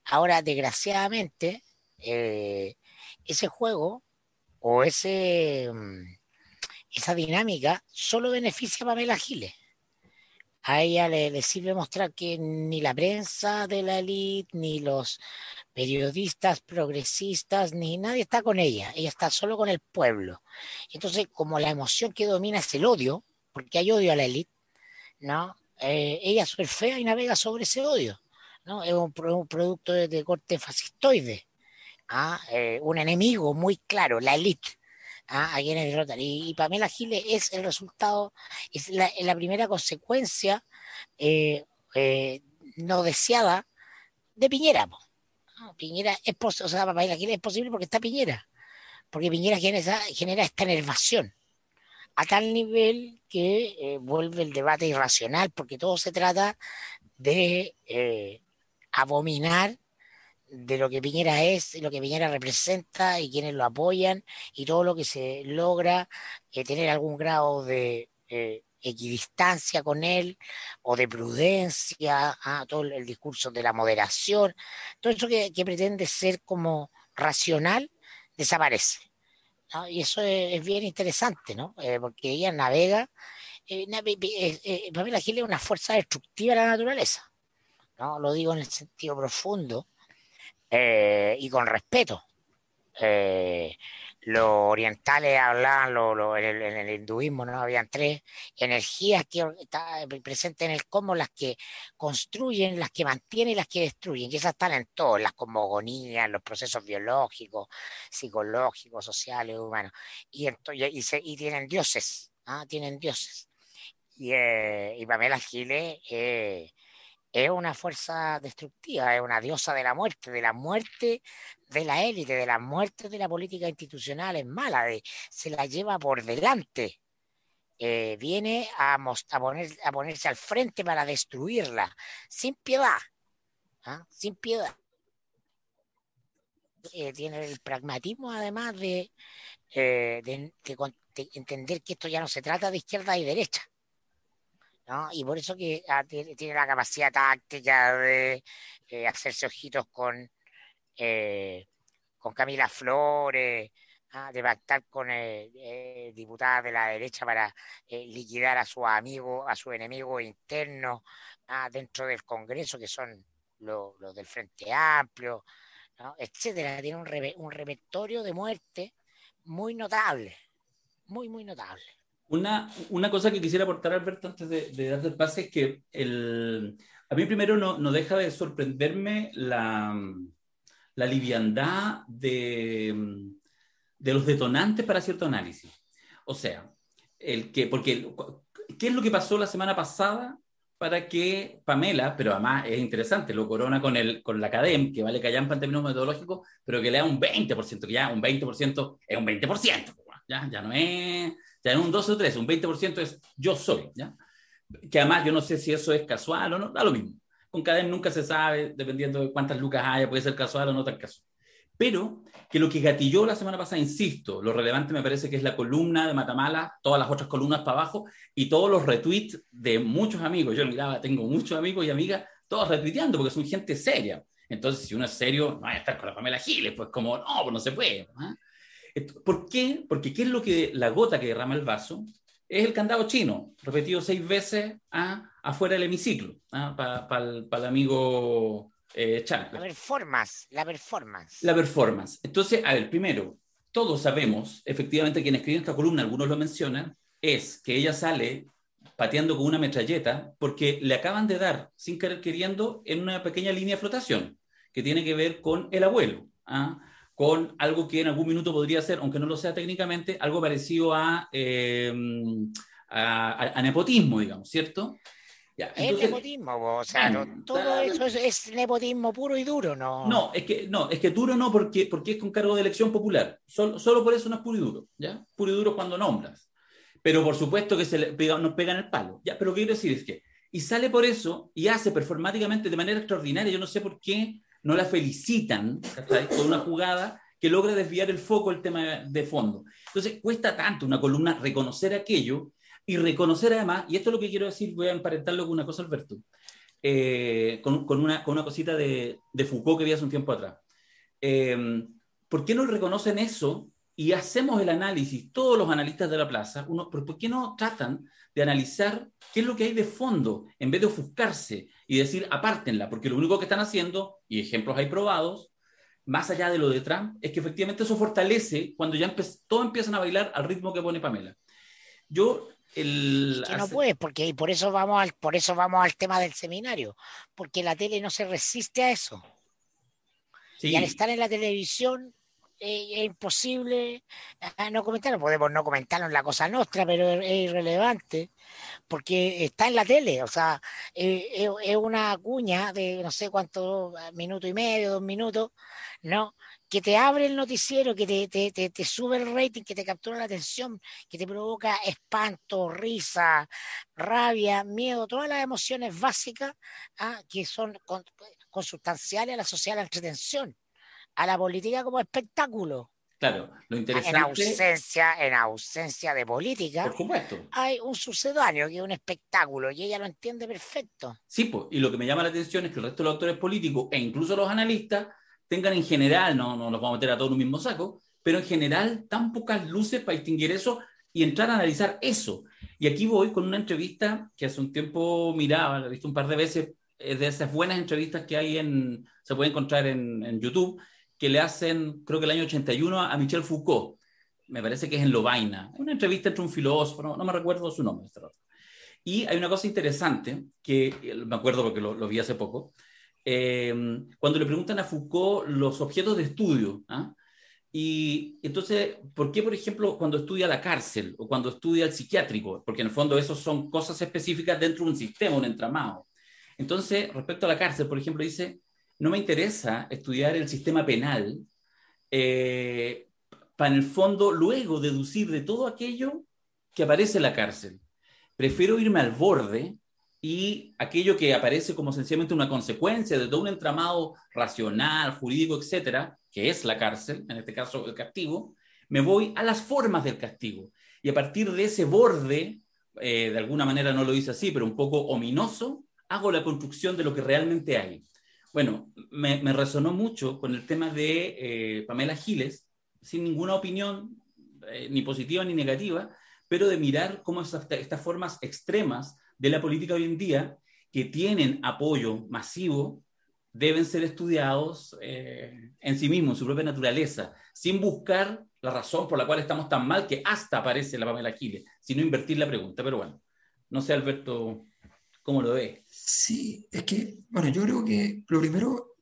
[SPEAKER 1] Ahora, desgraciadamente, ese juego o ese, mm, esa dinámica solo beneficia a Pamela Giles a ella le, sirve mostrar que ni la prensa de la élite, ni los periodistas progresistas, ni nadie está con ella, ella está solo con el pueblo. Entonces, como la emoción que domina es el odio, porque hay odio a la élite, ¿no? Eh, ella surfea y navega sobre ese odio, ¿no? Es un, producto de, corte fascistoide, ¿ah? eh, un enemigo muy claro, la élite a, quienes derrotan. Y, Pamela Giles es el resultado, es la, primera consecuencia eh, eh, no deseada de Piñera. Piñera es, o sea, es posible porque está Piñera, porque Piñera genera, genera esta enervación a tal nivel que eh, vuelve el debate irracional, porque todo se trata de eh, abominar de lo que Piñera es, lo que Piñera representa y quienes lo apoyan y todo lo que se logra eh, tener algún grado de equidistancia con él o de prudencia, ah, todo el discurso de la moderación, todo eso que, pretende ser como racional desaparece. Y eso es, bien interesante, ¿no? Eh, porque ella navega, eh, eh, Pamela Gil es una fuerza destructiva de la naturaleza, ¿no? Lo digo en el sentido profundo y con respeto los orientales hablaban, lo, en, el, hinduismo no habían tres energías que están presentes en el cosmos, las que construyen, las que mantienen y las que destruyen, y esas están en todas, las cosmogonías, los procesos biológicos, psicológicos, sociales, humanos, y, y, tienen dioses, ¿ah? tienen dioses. Y, eh, Pamela Giles eh, es una fuerza destructiva, es una diosa de la muerte, de la muerte de la élite, de la muerte de la política institucional, es mala, se la lleva por delante. Eh, viene a, a, a ponerse al frente para destruirla, sin piedad, ¿ah? sin piedad. Eh, tiene el pragmatismo además de, eh, de entender que esto ya no se trata de izquierda y derecha, y por eso que ah, tiene, la capacidad táctica de hacerse ojitos con, eh, con Camila Flores, ah, de pactar con eh, diputadas de la derecha para liquidar a su amigo, a su enemigo interno ah, dentro del Congreso, que son los, del Frente Amplio, etcétera. Tiene un, repertorio de muerte muy notable, muy, muy notable.
[SPEAKER 2] Una, una cosa que quisiera aportar, Alberto, antes de, de el pase, es que el, a mí primero no, no deja de sorprenderme la, la liviandad de, de, los detonantes para cierto análisis. O sea, el que, porque, ¿qué es lo que pasó la semana pasada para que Pamela, pero además es interesante, lo corona con, el, con la CADEM, que vale callampa en términos metodológicos, pero que le da un 20%, que ya un 20% es un 20%, ya, ya no es ya en un 12 o 13, un 20% es yo soy, ¿ya? Que además yo no sé si eso es casual o no, da lo mismo. Con cadena nunca se sabe, dependiendo de cuántas lucas haya, puede ser casual o no tan casual. Pero que lo que gatilló la semana pasada, insisto, lo relevante me parece que es la columna de Matamala, todas las otras columnas para abajo y todos los retweets de muchos amigos. Yo miraba, tengo muchos amigos y amigas, todos retuiteando porque son gente seria. Entonces, si uno es serio, no vaya a estar con la Pamela Giles, pues como, no, pues no se puede. ¿ah? ¿Por qué? Porque ¿qué es lo que la gota que derrama el vaso? Es el candado chino, repetido seis veces ¿ah? afuera del hemiciclo, ¿ah? para el amigo eh,
[SPEAKER 1] La performance, la performance.
[SPEAKER 2] La performance. Entonces, a ver, primero, todos sabemos, efectivamente, quien escribe esta columna, algunos lo mencionan, es que ella sale pateando con una metralleta porque le acaban de dar, sin querer queriendo, en una pequeña línea de flotación que tiene que ver con el abuelo. ¿ah? Con algo que en algún minuto podría ser, aunque no lo sea técnicamente, algo parecido a, eh, a, nepotismo, digamos, ¿cierto?
[SPEAKER 1] es nepotismo, o sea, todo eso es, nepotismo puro y duro, ¿no?
[SPEAKER 2] No, es que, no, es que duro no, porque, porque es con cargo de elección popular. Solo, solo por eso no es puro y duro, ¿ya? Puro y duro cuando nombras. Pero por supuesto que se le pega, nos pegan el palo, ¿ya? Pero lo que quiero decir es que, y sale por eso, y hace performáticamente de manera extraordinaria, yo no sé por qué no la felicitan con una jugada que logra desviar el foco del tema de fondo. Entonces, cuesta tanto una columna reconocer aquello y reconocer además, y esto es lo que quiero decir, voy a emparentarlo con una cosa, Alberto, eh, con, con, una, con, una, cosita de, de, Foucault que vi hace un tiempo atrás. Eh, ¿Por qué no reconocen eso y hacemos el análisis, todos los analistas de la plaza, uno, ¿por qué no tratan de analizar qué es lo que hay de fondo en vez de ofuscarse y decir apártenla? Porque lo único que están haciendo, y ejemplos hay probados, más allá de lo de Trump, es que efectivamente eso fortalece cuando ya todos empiezan a bailar al ritmo que pone Pamela. Yo el,
[SPEAKER 1] que no puede, porque y por eso vamos al, por eso vamos al tema del seminario, porque la tele no se resiste a eso. Y al estar en la televisión es imposible ah, no comentarlo. Podemos no comentarlo en la cosa nuestra, pero es, irrelevante porque está en la tele. O sea, eh, es una cuña de no sé cuánto, minuto y medio, dos minutos, ¿no? Que te abre el noticiero, que te, te, te, sube el rating, que te captura la atención, que te provoca espanto, risa, rabia, miedo, todas las emociones básicas ¿ah? que son consustanciales a la social entretención a la política como espectáculo.
[SPEAKER 2] Claro, lo interesante.
[SPEAKER 1] En ausencia, en ausencia de política.
[SPEAKER 2] Por supuesto.
[SPEAKER 1] Hay un sucedáneo que es un espectáculo y ella lo entiende perfecto.
[SPEAKER 2] Sí, pues, y lo que me llama la atención es que el resto de los actores políticos e incluso los analistas tengan en general, no, no nos vamos a meter a todos en un mismo saco, pero en general tan pocas luces para distinguir eso y entrar a analizar eso. Y aquí voy con una entrevista que hace un tiempo miraba, la he visto un par de veces, es de esas buenas entrevistas que hay en, se puede encontrar en, en YouTube, que le hacen, creo que el año 81, a Michel Foucault. Me parece que es en Lovaina. Una entrevista entre un filósofo, no, me recuerdo su nombre. Y hay una cosa interesante, que me acuerdo porque lo, vi hace poco, eh, cuando le preguntan a Foucault los objetos de estudio. ¿ah? Y entonces, ¿por qué, por ejemplo, cuando estudia la cárcel o cuando estudia el psiquiátrico? Porque en el fondo esos son cosas específicas dentro de un sistema, un entramado. Entonces, respecto a la cárcel, por ejemplo, dice, no me interesa estudiar el sistema penal eh, para en el fondo luego deducir de todo aquello que aparece en la cárcel. Prefiero irme al borde y aquello que aparece como sencillamente una consecuencia de todo un entramado racional, jurídico, etcétera, que es la cárcel, en este caso el castigo, me voy a las formas del castigo. Y a partir de ese borde, eh, de alguna manera no lo hice así, pero un poco ominoso, hago la construcción de lo que realmente hay. Bueno, me, resonó mucho con el tema de eh, Pamela Giles, sin ninguna opinión, eh, ni positiva ni negativa, pero de mirar cómo estas, formas extremas de la política hoy en día, que tienen apoyo masivo, deben ser estudiados eh, en sí mismos, en su propia naturaleza, sin buscar la razón por la cual estamos tan mal que hasta aparece la Pamela Giles, sino invertir la pregunta. Pero bueno, no sé, Alberto, ¿cómo lo ves?
[SPEAKER 3] Sí, es que, bueno, yo creo que lo primero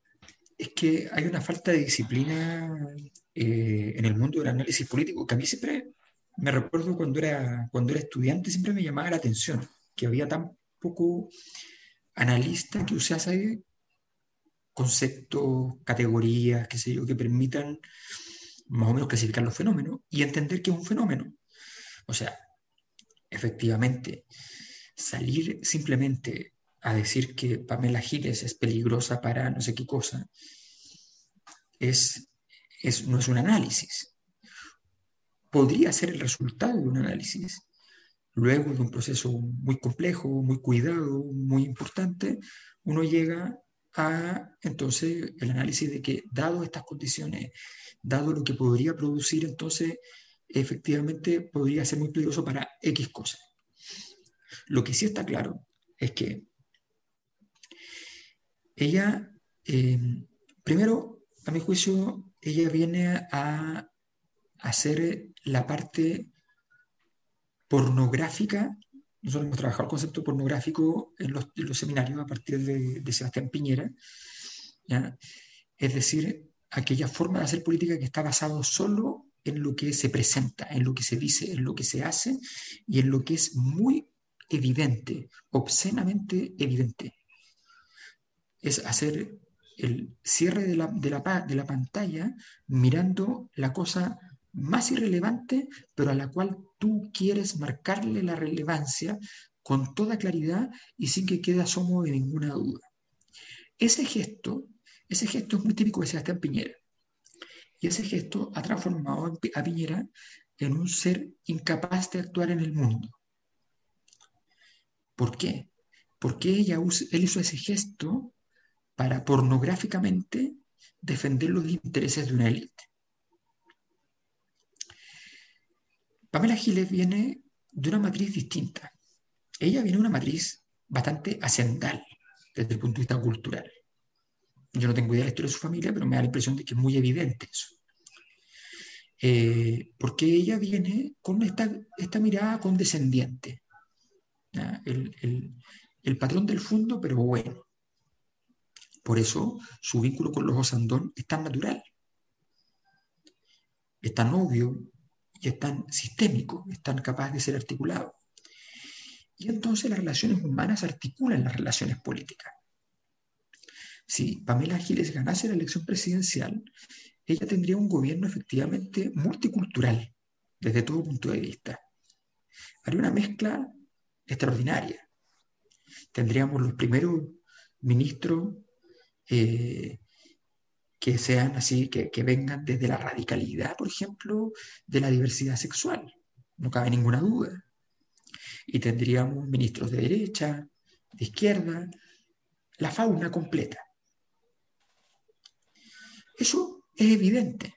[SPEAKER 3] es que hay una falta de disciplina eh, en el mundo del análisis político, que a mí siempre me recuerdo cuando era, cuando era estudiante, siempre me llamaba la atención, que había tan poco analista que usase conceptos, categorías, qué sé yo, que permitan más o menos clasificar los fenómenos y entender que es un fenómeno. O sea, efectivamente, salir simplemente a decir que Pamela Giles es peligrosa para no sé qué cosa, es, no es un análisis. Podría ser el resultado de un análisis. Luego de un proceso muy complejo, muy cuidado, muy importante, uno llega a entonces el análisis de que dado estas condiciones, dado lo que podría producir, entonces efectivamente podría ser muy peligroso para X cosas. Lo que sí está claro es que ella, eh, primero, a mi juicio, ella viene a hacer la parte pornográfica. Nosotros hemos trabajado el concepto pornográfico en los, seminarios a partir de, Sebastián Piñera. Es decir, aquella forma de hacer política que está basado solo en lo que se presenta, en lo que se dice, en lo que se hace y en lo que es muy evidente, obscenamente evidente es hacer el cierre de la, de la, pantalla mirando la cosa más irrelevante, pero a la cual tú quieres marcarle la relevancia con toda claridad y sin que quede asomo de ninguna duda. Ese gesto, ese gesto es muy típico de Sebastián Piñera. Y ese gesto ha transformado a Piñera en un ser incapaz de actuar en el mundo. ¿Por qué? Porque ella, él hizo ese gesto para pornográficamente defender los intereses de una élite. Pamela Giles viene de una matriz distinta. Ella viene de una matriz bastante ascendal desde el punto de vista cultural. Yo no tengo idea de la historia de su familia, pero me da la impresión de que es muy evidente eso. Eh, porque ella viene con esta, esta mirada condescendiente. El, el, patrón del fondo, pero bueno. Por eso su vínculo con los Osandón es tan natural. es tan obvio y es tan sistémico, es tan capaz de ser articulado. Y entonces las relaciones humanas articulan las relaciones políticas. Si Pamela Giles ganase la elección presidencial, ella tendría un gobierno efectivamente multicultural desde todo punto de vista. Haría una mezcla extraordinaria. Tendríamos los primeros ministros eh, que sean así, que, que, vengan desde la radicalidad, por ejemplo, de la diversidad sexual. No cabe ninguna duda. Y tendríamos ministros de derecha, de izquierda, la fauna completa. Eso es evidente.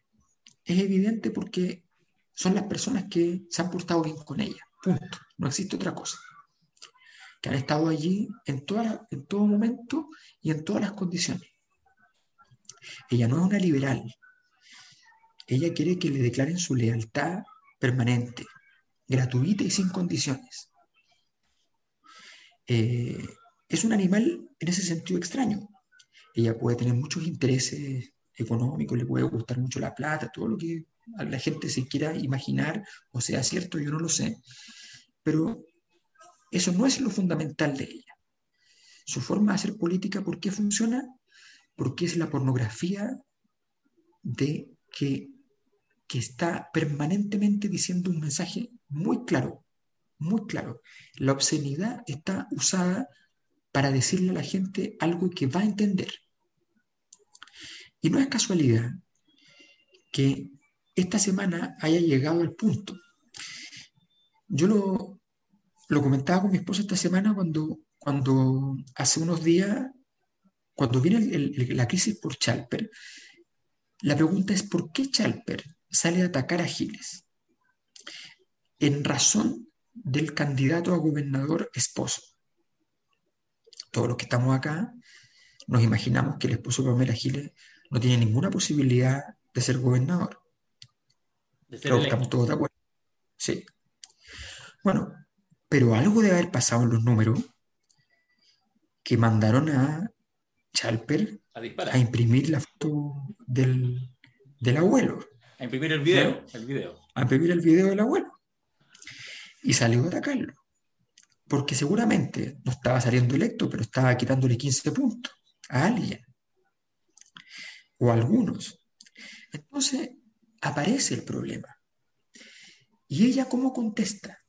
[SPEAKER 3] Es evidente porque son las personas que se han portado bien con ella. Punto. No existe otra cosa. Que han estado allí en, en todo momento y en todas las condiciones. Ella no es una liberal. Ella quiere que le declaren su lealtad permanente, gratuita y sin condiciones. Eh, es un animal en ese sentido extraño. Ella puede tener muchos intereses económicos, le puede gustar mucho la plata, todo lo que la gente se quiera imaginar o sea cierto, yo no lo sé. Pero eso no es lo fundamental de ella. Su forma de hacer política, ¿por qué funciona? Porque es la pornografía de que, que está permanentemente diciendo un mensaje muy claro, muy claro. La obscenidad está usada para decirle a la gente algo que va a entender. Y no es casualidad que esta semana haya llegado al punto. Yo lo, lo comentaba con mi esposa esta semana cuando, cuando hace unos días, cuando viene la crisis por Chalper, la pregunta es ¿por qué Chalper sale a atacar a Giles? En razón del candidato a gobernador esposo. Todos los que estamos acá nos imaginamos que el esposo de Pamela Giles no tiene ninguna posibilidad de ser gobernador. Creo que estamos todos de acuerdo. Sí. Bueno, pero algo debe haber pasado en los números que mandaron a Chalper a, imprimir la foto del, abuelo.
[SPEAKER 2] A imprimir el video, el video.
[SPEAKER 3] A imprimir el video del abuelo. Y salió a atacarlo. Porque seguramente no estaba saliendo electo, pero estaba quitándole 15 puntos a alguien o algunos. Entonces aparece el problema. ¿Y ella cómo contesta?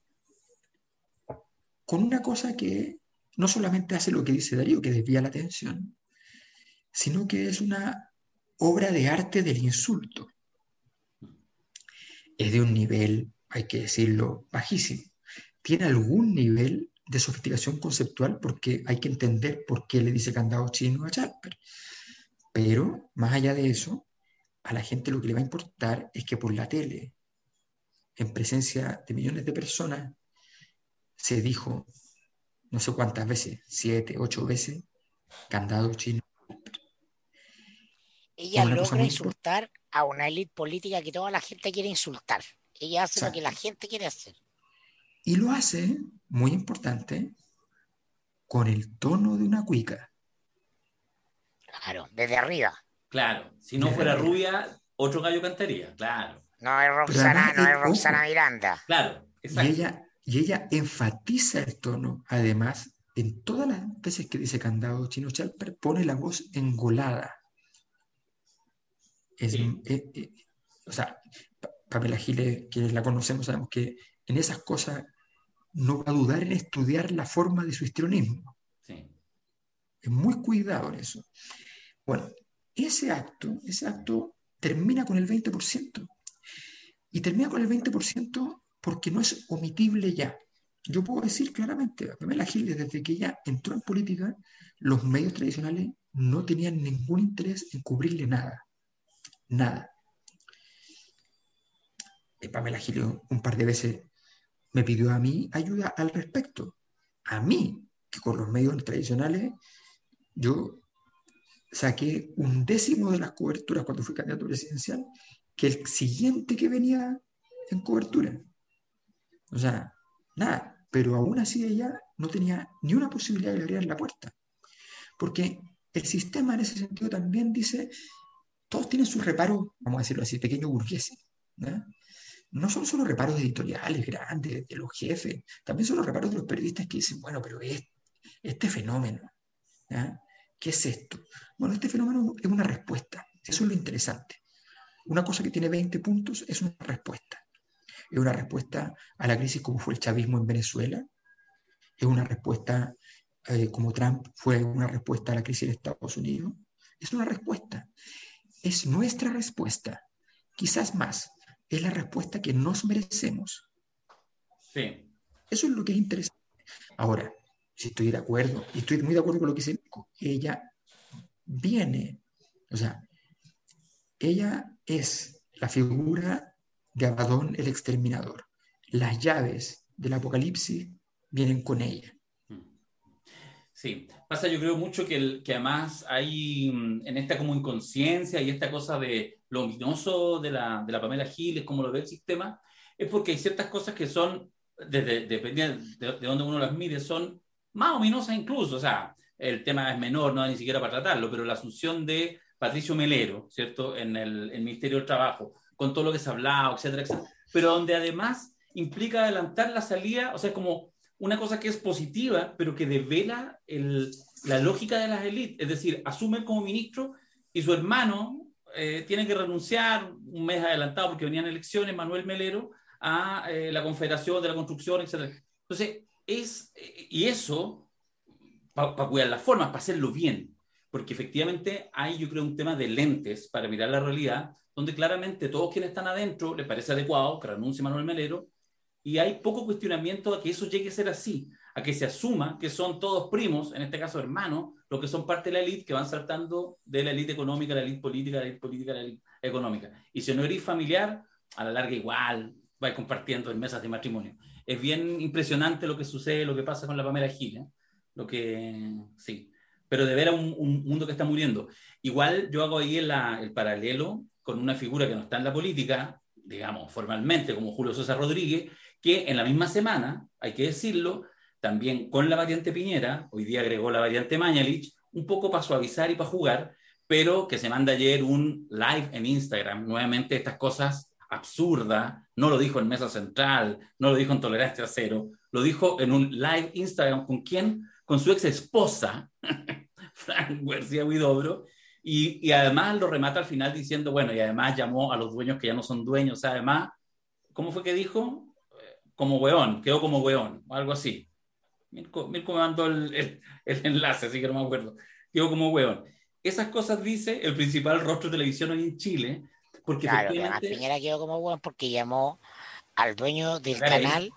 [SPEAKER 3] Con una cosa que no solamente hace lo que dice Darío, que desvía la atención, sino que es una obra de arte del insulto. Es de un nivel, hay que decirlo, bajísimo. Tiene algún nivel de sofisticación conceptual porque hay que entender por qué le dice candado chino a Chalper. Pero más allá de eso, a la gente lo que le va a importar es que por la tele, en presencia de millones de personas, se dijo no sé cuántas veces, siete, ocho veces, candado chino.
[SPEAKER 1] Ella logra insultar a una élite política que toda la gente quiere insultar. Ella hace lo que la gente quiere hacer.
[SPEAKER 3] Y lo hace, muy importante, con el tono de una cuica.
[SPEAKER 1] Claro, desde arriba.
[SPEAKER 2] Claro, si no fuera rubia, otro gallo cantaría, claro.
[SPEAKER 1] No es Roxana, no es Roxana Miranda.
[SPEAKER 2] Claro,
[SPEAKER 3] exacto. Y ella, y ella enfatiza el tono, además, en todas las veces que dice candado chino Chalper, pone la voz engolada. Es, eh, eh, o sea, Pamela Giles, quienes la conocemos, sabemos que en esas cosas no va a dudar en estudiar la forma de su histrionismo. Sí. Es muy cuidado en eso. Bueno, ese acto, ese acto termina con el 20%. Y termina con el 20% porque no es omitible ya. Yo puedo decir claramente, a Pamela Giles, desde que ella entró en política, los medios tradicionales no tenían ningún interés en cubrirle nada. Nada. Y Pamela Giles un par de veces me pidió a mí ayuda al respecto. A mí, que con los medios tradicionales, yo saqué un décimo de las coberturas cuando fui candidato presidencial que el siguiente que venía en cobertura. O sea, nada, pero aún así ella no tenía ni una posibilidad de abrir la puerta. Porque el sistema en ese sentido también dice, todos tienen sus reparos, vamos a decirlo así, pequeños burgueses. no son solo reparos editoriales grandes de los jefes, también son los reparos de los periodistas que dicen, bueno, pero este fenómeno, ¿qué es esto? Bueno, este fenómeno es una respuesta, eso es lo interesante. Una cosa que tiene 20 puntos es una respuesta. Es una respuesta a la crisis como fue el chavismo en Venezuela, es una respuesta eh, como Trump fue una respuesta a la crisis de Estados Unidos, es una respuesta. Es nuestra respuesta, quizás más, es la respuesta que nos merecemos.
[SPEAKER 2] Sí.
[SPEAKER 3] Eso es lo que es interesante. Ahora, si estoy de acuerdo, y estoy muy de acuerdo con lo que dice ella viene, o sea, ella es la figura de Abadón el exterminador. Las llaves del apocalipsis vienen con ella.
[SPEAKER 2] Sí, pasa yo creo mucho que, que además hay mm, en esta como inconsciencia y esta cosa de lo ominoso de la, de la Pamela Giles, como lo ve el sistema, es porque hay ciertas cosas que son, desde, dependiendo de, de donde uno las mire, son más ominosas incluso, o sea, el tema es menor, no da ni siquiera para tratarlo, pero la asunción de Patricio Melero, ¿cierto?, en el, el Ministerio del Trabajo, con todo lo que se ha hablado, etcétera, etcétera, pero donde además implica adelantar la salida, o sea, como una cosa que es positiva, pero que devela el, la lógica de las élites. Es decir, asume como ministro y su hermano eh, tiene que renunciar un mes adelantado porque venían elecciones, Manuel Melero, a eh, la Confederación de la Construcción, etc. Entonces, es, y eso, para cuidar las formas, para hacerlo bien, porque efectivamente hay, yo creo, un tema de lentes para mirar la realidad, donde claramente todos quienes están adentro les parece adecuado que renuncie Manuel Melero, y hay poco cuestionamiento a que eso llegue a ser así, a que se asuma que son todos primos, en este caso hermanos, los que son parte de la élite, que van saltando de la élite económica a la élite política, la élite política a la élite económica. Y si no eres familiar, a la larga igual vais compartiendo en mesas de matrimonio. Es bien impresionante lo que sucede, lo que pasa con la Pamela Gil, ¿eh? lo que, sí, pero de ver a un, un, mundo que está muriendo. Igual yo hago ahí el, el paralelo con una figura que no está en la política, digamos, formalmente, como Julio César Rodríguez, que en la misma semana, hay que decirlo, también con la variante Piñera, hoy día agregó la variante Mañalich, un poco para suavizar y para jugar, pero que se manda ayer un live en Instagram, nuevamente estas cosas absurdas, no lo dijo en Mesa Central, no lo dijo en Tolerancia Cero, lo dijo en un live Instagram, ¿con quién? Con su ex esposa, Frank García Huidobro, y, y, además lo remata al final diciendo, bueno, y además llamó a los dueños que ya no son dueños, además, ¿cómo fue que dijo? como weón, quedó como weón, o algo así. Mirko, me mandó el, el, el, enlace, así que no me acuerdo. Quedó como weón. Esas cosas dice el principal rostro de televisión hoy en Chile, porque
[SPEAKER 1] claro, efectivamente... Piñera quedó como weón porque llamó al dueño del canal,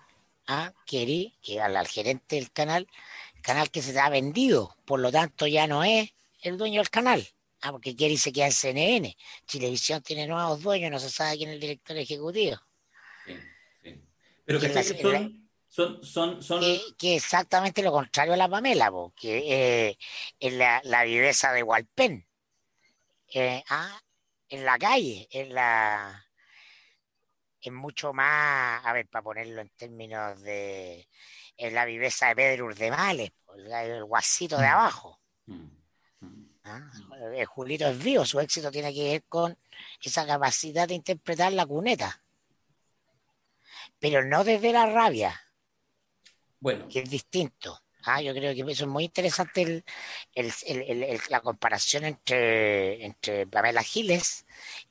[SPEAKER 1] a Kerry, que al, al gerente del canal, canal que se ha vendido, por lo tanto ya no es el dueño del canal. Ah, porque Kerry se queda en CNN. Chilevisión tiene nuevos dueños, no se sabe quién es el director ejecutivo.
[SPEAKER 2] Pero que, la, son, son, son, son...
[SPEAKER 1] Que, que, exactamente lo contrario a la Pamela, po, que eh, es la, la, viveza de Walpen. Eh, ah, en la calle, en la es mucho más, a ver, para ponerlo en términos de es la viveza de Pedro Urdemales, el, el guasito de mm. abajo. Mm. ¿Ah? El Julito es vivo, su éxito tiene que ver con esa capacidad de interpretar la cuneta pero no desde la rabia.
[SPEAKER 2] Bueno.
[SPEAKER 1] Que es distinto. Ah, yo creo que eso es muy interesante el, el, el, la comparación entre, entre Pamela Giles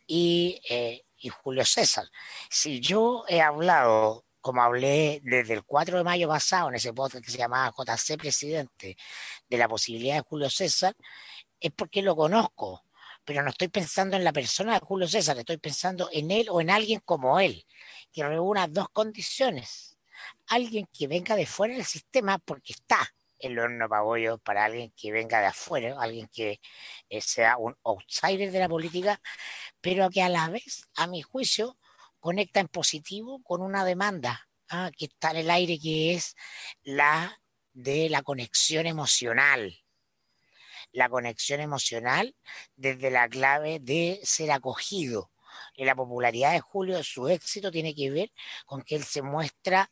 [SPEAKER 1] y, eh, y Julio César. Si yo he hablado, como hablé desde el 4 de mayo pasado en ese podcast que se llamaba JC Presidente, de la posibilidad de Julio César, es porque lo conozco, pero no estoy pensando en la persona de Julio César, estoy pensando en él o en alguien como él que reúna dos condiciones. Alguien que venga de fuera del sistema porque está el horno pabollo para alguien que venga de afuera, alguien que eh, sea un outsider de la política, pero que a la vez, a mi juicio, conecta en positivo con una demanda ¿ah? que está en el aire, que es la de la conexión emocional. La conexión emocional desde la clave de ser acogido, la popularidad de Julio, su éxito tiene que ver con que él se muestra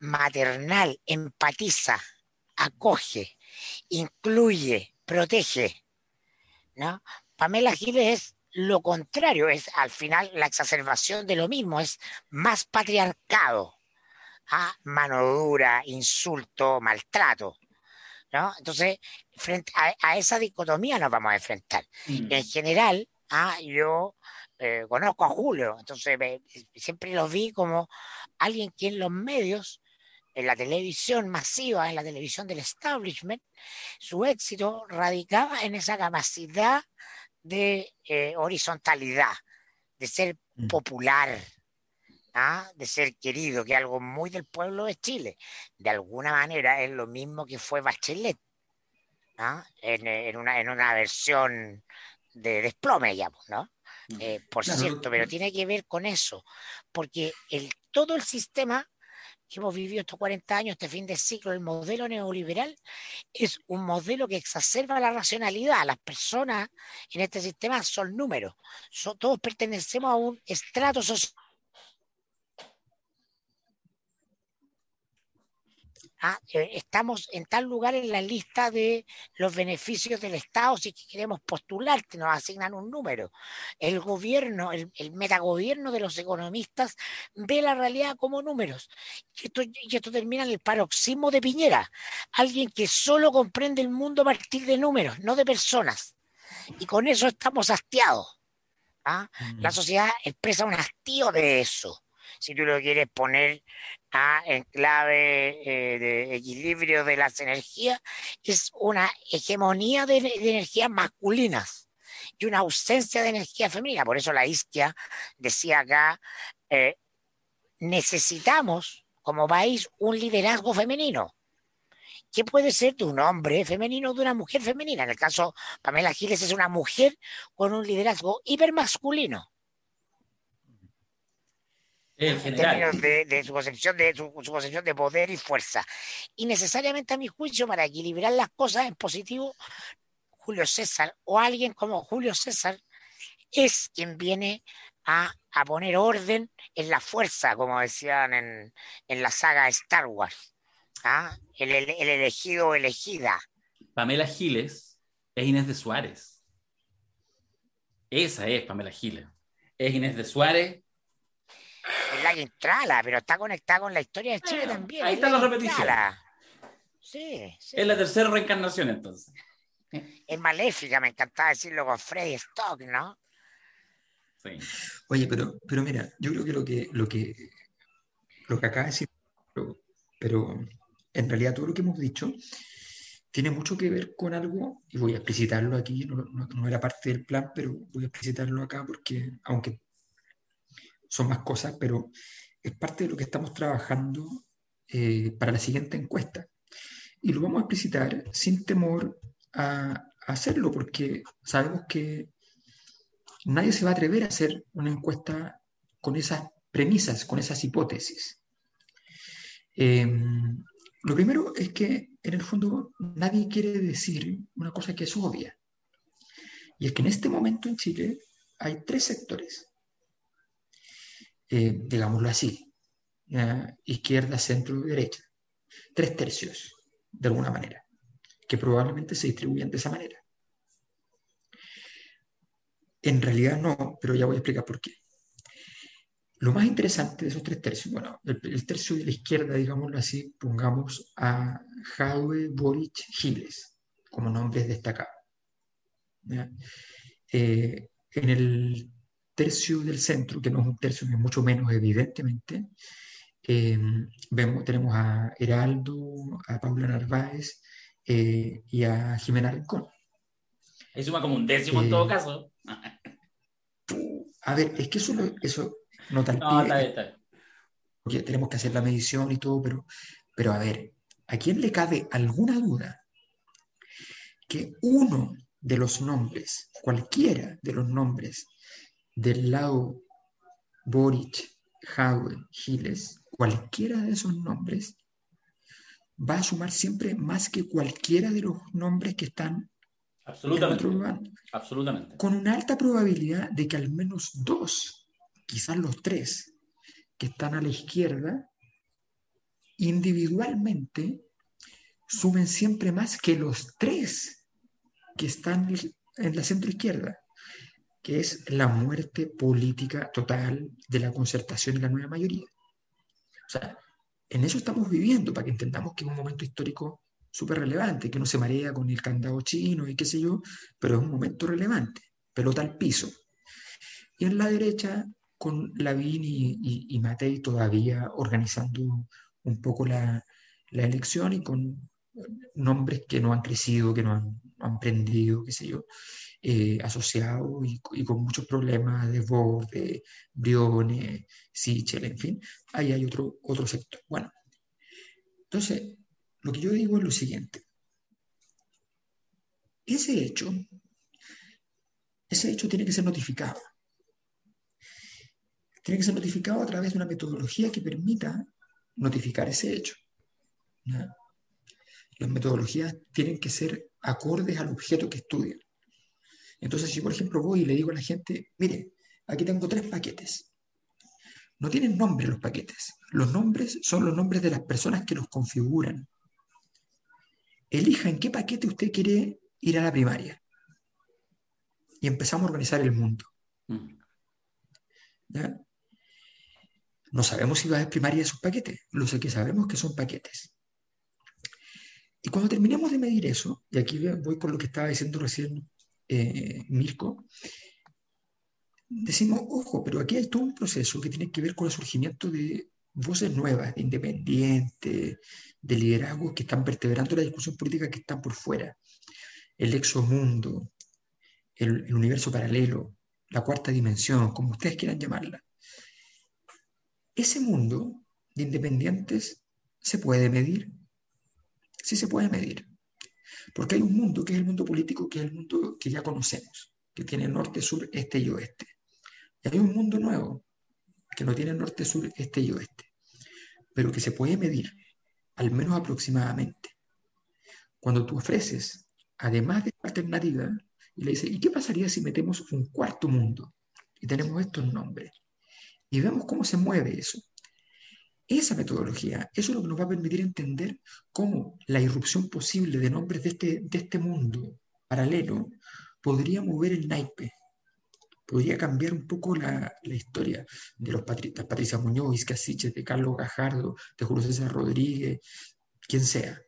[SPEAKER 1] maternal, empatiza, acoge, incluye, protege. ¿no? Pamela Giles es lo contrario, es al final la exacerbación de lo mismo, es más patriarcado, ¿ah? mano dura, insulto, maltrato. ¿no? Entonces, frente a, esa dicotomía nos vamos a enfrentar. Mm. En general, ¿ah? yo eh, conozco a Julio, entonces siempre lo vi como alguien que en los medios, en la televisión masiva, en la televisión del establishment, su éxito radicaba en esa capacidad de eh, horizontalidad, de ser mm. popular, ¿ah? de ser querido, que algo muy del pueblo de Chile. De alguna manera es lo mismo que fue Bachelet, ¿ah? en, una, en una versión de desplome pues, ¿no? Eh, por cierto, pero tiene que ver con eso, porque el, todo el sistema que hemos vivido estos 40 años, este fin de ciclo, el modelo neoliberal, es un modelo que exacerba la racionalidad. Las personas en este sistema son números. todos pertenecemos a un estrato social Ah, eh, estamos en tal lugar en la lista de los beneficios del Estado si queremos postular, que nos asignan un número. El gobierno, el, metagobierno de los economistas ve la realidad como números. Y esto, y esto termina en el paroxismo de Piñera, alguien que solo comprende el mundo a partir de números, no de personas. Y con eso estamos hastiados. ¿ah? La mm. sociedad expresa un hastío de eso si tú lo quieres poner a, en clave eh, de equilibrio de las energías, es una hegemonía de, energías masculinas y una ausencia de energía femenina. Por eso la isquia decía acá, eh, necesitamos como país un liderazgo femenino. ¿Qué puede ser de un hombre femenino o de una mujer femenina? En el caso, Pamela Giles es una mujer con un liderazgo hipermasculino en términos de, su concepción de su, concepción de poder y fuerza. Y necesariamente a mi juicio, para equilibrar las cosas en positivo, Julio César o alguien como Julio César es quien viene a, poner orden en la fuerza, como decían en, la saga Star Wars. ¿ah? El, el, el elegido o elegida.
[SPEAKER 2] Pamela Giles es Inés de Suárez. Esa es Pamela Giles. Es Inés de Suárez
[SPEAKER 1] es la que entrala, pero está conectada con la historia de Chile también.
[SPEAKER 2] Ahí está la, repetición.
[SPEAKER 1] Sí, sí.
[SPEAKER 2] Es la tercera reencarnación entonces.
[SPEAKER 1] Es maléfica, me encantaba decirlo con Freddy Stock, ¿no?
[SPEAKER 3] Sí. Oye, pero, pero mira, yo creo que lo que, lo que, lo que acaba de decir, pero, en realidad todo lo que hemos dicho tiene mucho que ver con algo, y voy a explicitarlo aquí, no, no, era parte del plan, pero voy a explicitarlo acá porque, aunque son más cosas, pero es parte de lo que estamos trabajando eh, para la siguiente encuesta. Y lo vamos a explicitar sin temor a, hacerlo, porque sabemos que nadie se va a atrever a hacer una encuesta con esas premisas, con esas hipótesis. Em, lo primero es que en el fondo nadie quiere decir una cosa que es obvia. Y es que en este momento en Chile hay tres sectores eh, digámoslo así, izquierda, centro, derecha. Tres tercios, de alguna manera, que probablemente se distribuyen de esa manera. En realidad no, pero ya voy a explicar por qué. Lo más interesante de esos tres tercios, bueno, el, tercio de la izquierda, digámoslo así, pongamos a Jaue, Boric, Giles como nombres destacados. Eh, en el tercio del centro, que no es un tercio, es mucho menos evidentemente, eh, vemos, tenemos a Heraldo, a Paula Narváez eh, y a Jimena Rincón.
[SPEAKER 2] Es suma como un décimo en todo eh, caso.
[SPEAKER 3] A ver, es que eso, eso no tal no, Porque tenemos que hacer la medición y todo, pero, pero a ver, ¿a quién le cabe alguna duda que uno de los nombres, cualquiera de los nombres del lado Boric, Howell, Giles, cualquiera de esos nombres va a sumar siempre más que cualquiera de los nombres que están
[SPEAKER 2] Absolutamente. en otro Absolutamente.
[SPEAKER 3] Con una alta probabilidad de que al menos dos, quizás los tres, que están a la izquierda, individualmente sumen siempre más que los tres que están en la centro izquierda que es la muerte política total de la concertación y la nueva mayoría. O sea, en eso estamos viviendo, para que entendamos que es un momento histórico súper relevante, que no se marea con el candado chino y qué sé yo, pero es un momento relevante, pelota al piso. Y en la derecha, con Lavín y, y, Matei todavía organizando un poco la, elección y con nombres que no han crecido, que no han, no han prendido, qué sé yo, eh, asociados y, y, con muchos problemas de voz, de Briones, Sichel, en fin, ahí hay otro, otro sector. Bueno, entonces, lo que yo digo es lo siguiente. Ese hecho, ese hecho tiene que ser notificado. Tiene que ser notificado a través de una metodología que permita notificar ese hecho. Las metodologías tienen que ser acordes al objeto que estudian. Entonces, si por ejemplo voy y le digo a la gente, mire, aquí tengo tres paquetes. No tienen nombre los paquetes. Los nombres son los nombres de las personas que los configuran. Elija en qué paquete usted quiere ir a la primaria. Y empezamos a organizar el mundo. Mm. No sabemos si va a haber primaria esos paquetes. Lo sé que sabemos que son paquetes. Y cuando terminemos de medir eso, y aquí voy con lo que estaba diciendo recién eh, Mirko, decimos, ojo, pero aquí hay todo un proceso que tiene que ver con el surgimiento de voces nuevas, de independientes, de liderazgos que están vertebrando la discusión política que están por fuera. El exomundo, el, el universo paralelo, la cuarta dimensión, como ustedes quieran llamarla. Ese mundo de independientes se puede medir. Sí se puede medir. Porque hay un mundo que es el mundo político, que es el mundo que ya conocemos, que tiene norte, sur, este y oeste. Y hay un mundo nuevo, que no tiene norte, sur, este y oeste, pero que se puede medir, al menos aproximadamente. Cuando tú ofreces, además de la alternativa, y le dices, ¿y qué pasaría si metemos un cuarto mundo? Y tenemos estos nombres. Y vemos cómo se mueve eso. Esa metodología, eso es lo que nos va a permitir entender cómo la irrupción posible de nombres de este, de este mundo paralelo podría mover el naipe, podría cambiar un poco la, la historia de los patristas, Patricia Muñoz, Isca de Carlos Gajardo, de Julio César Rodríguez, quien sea.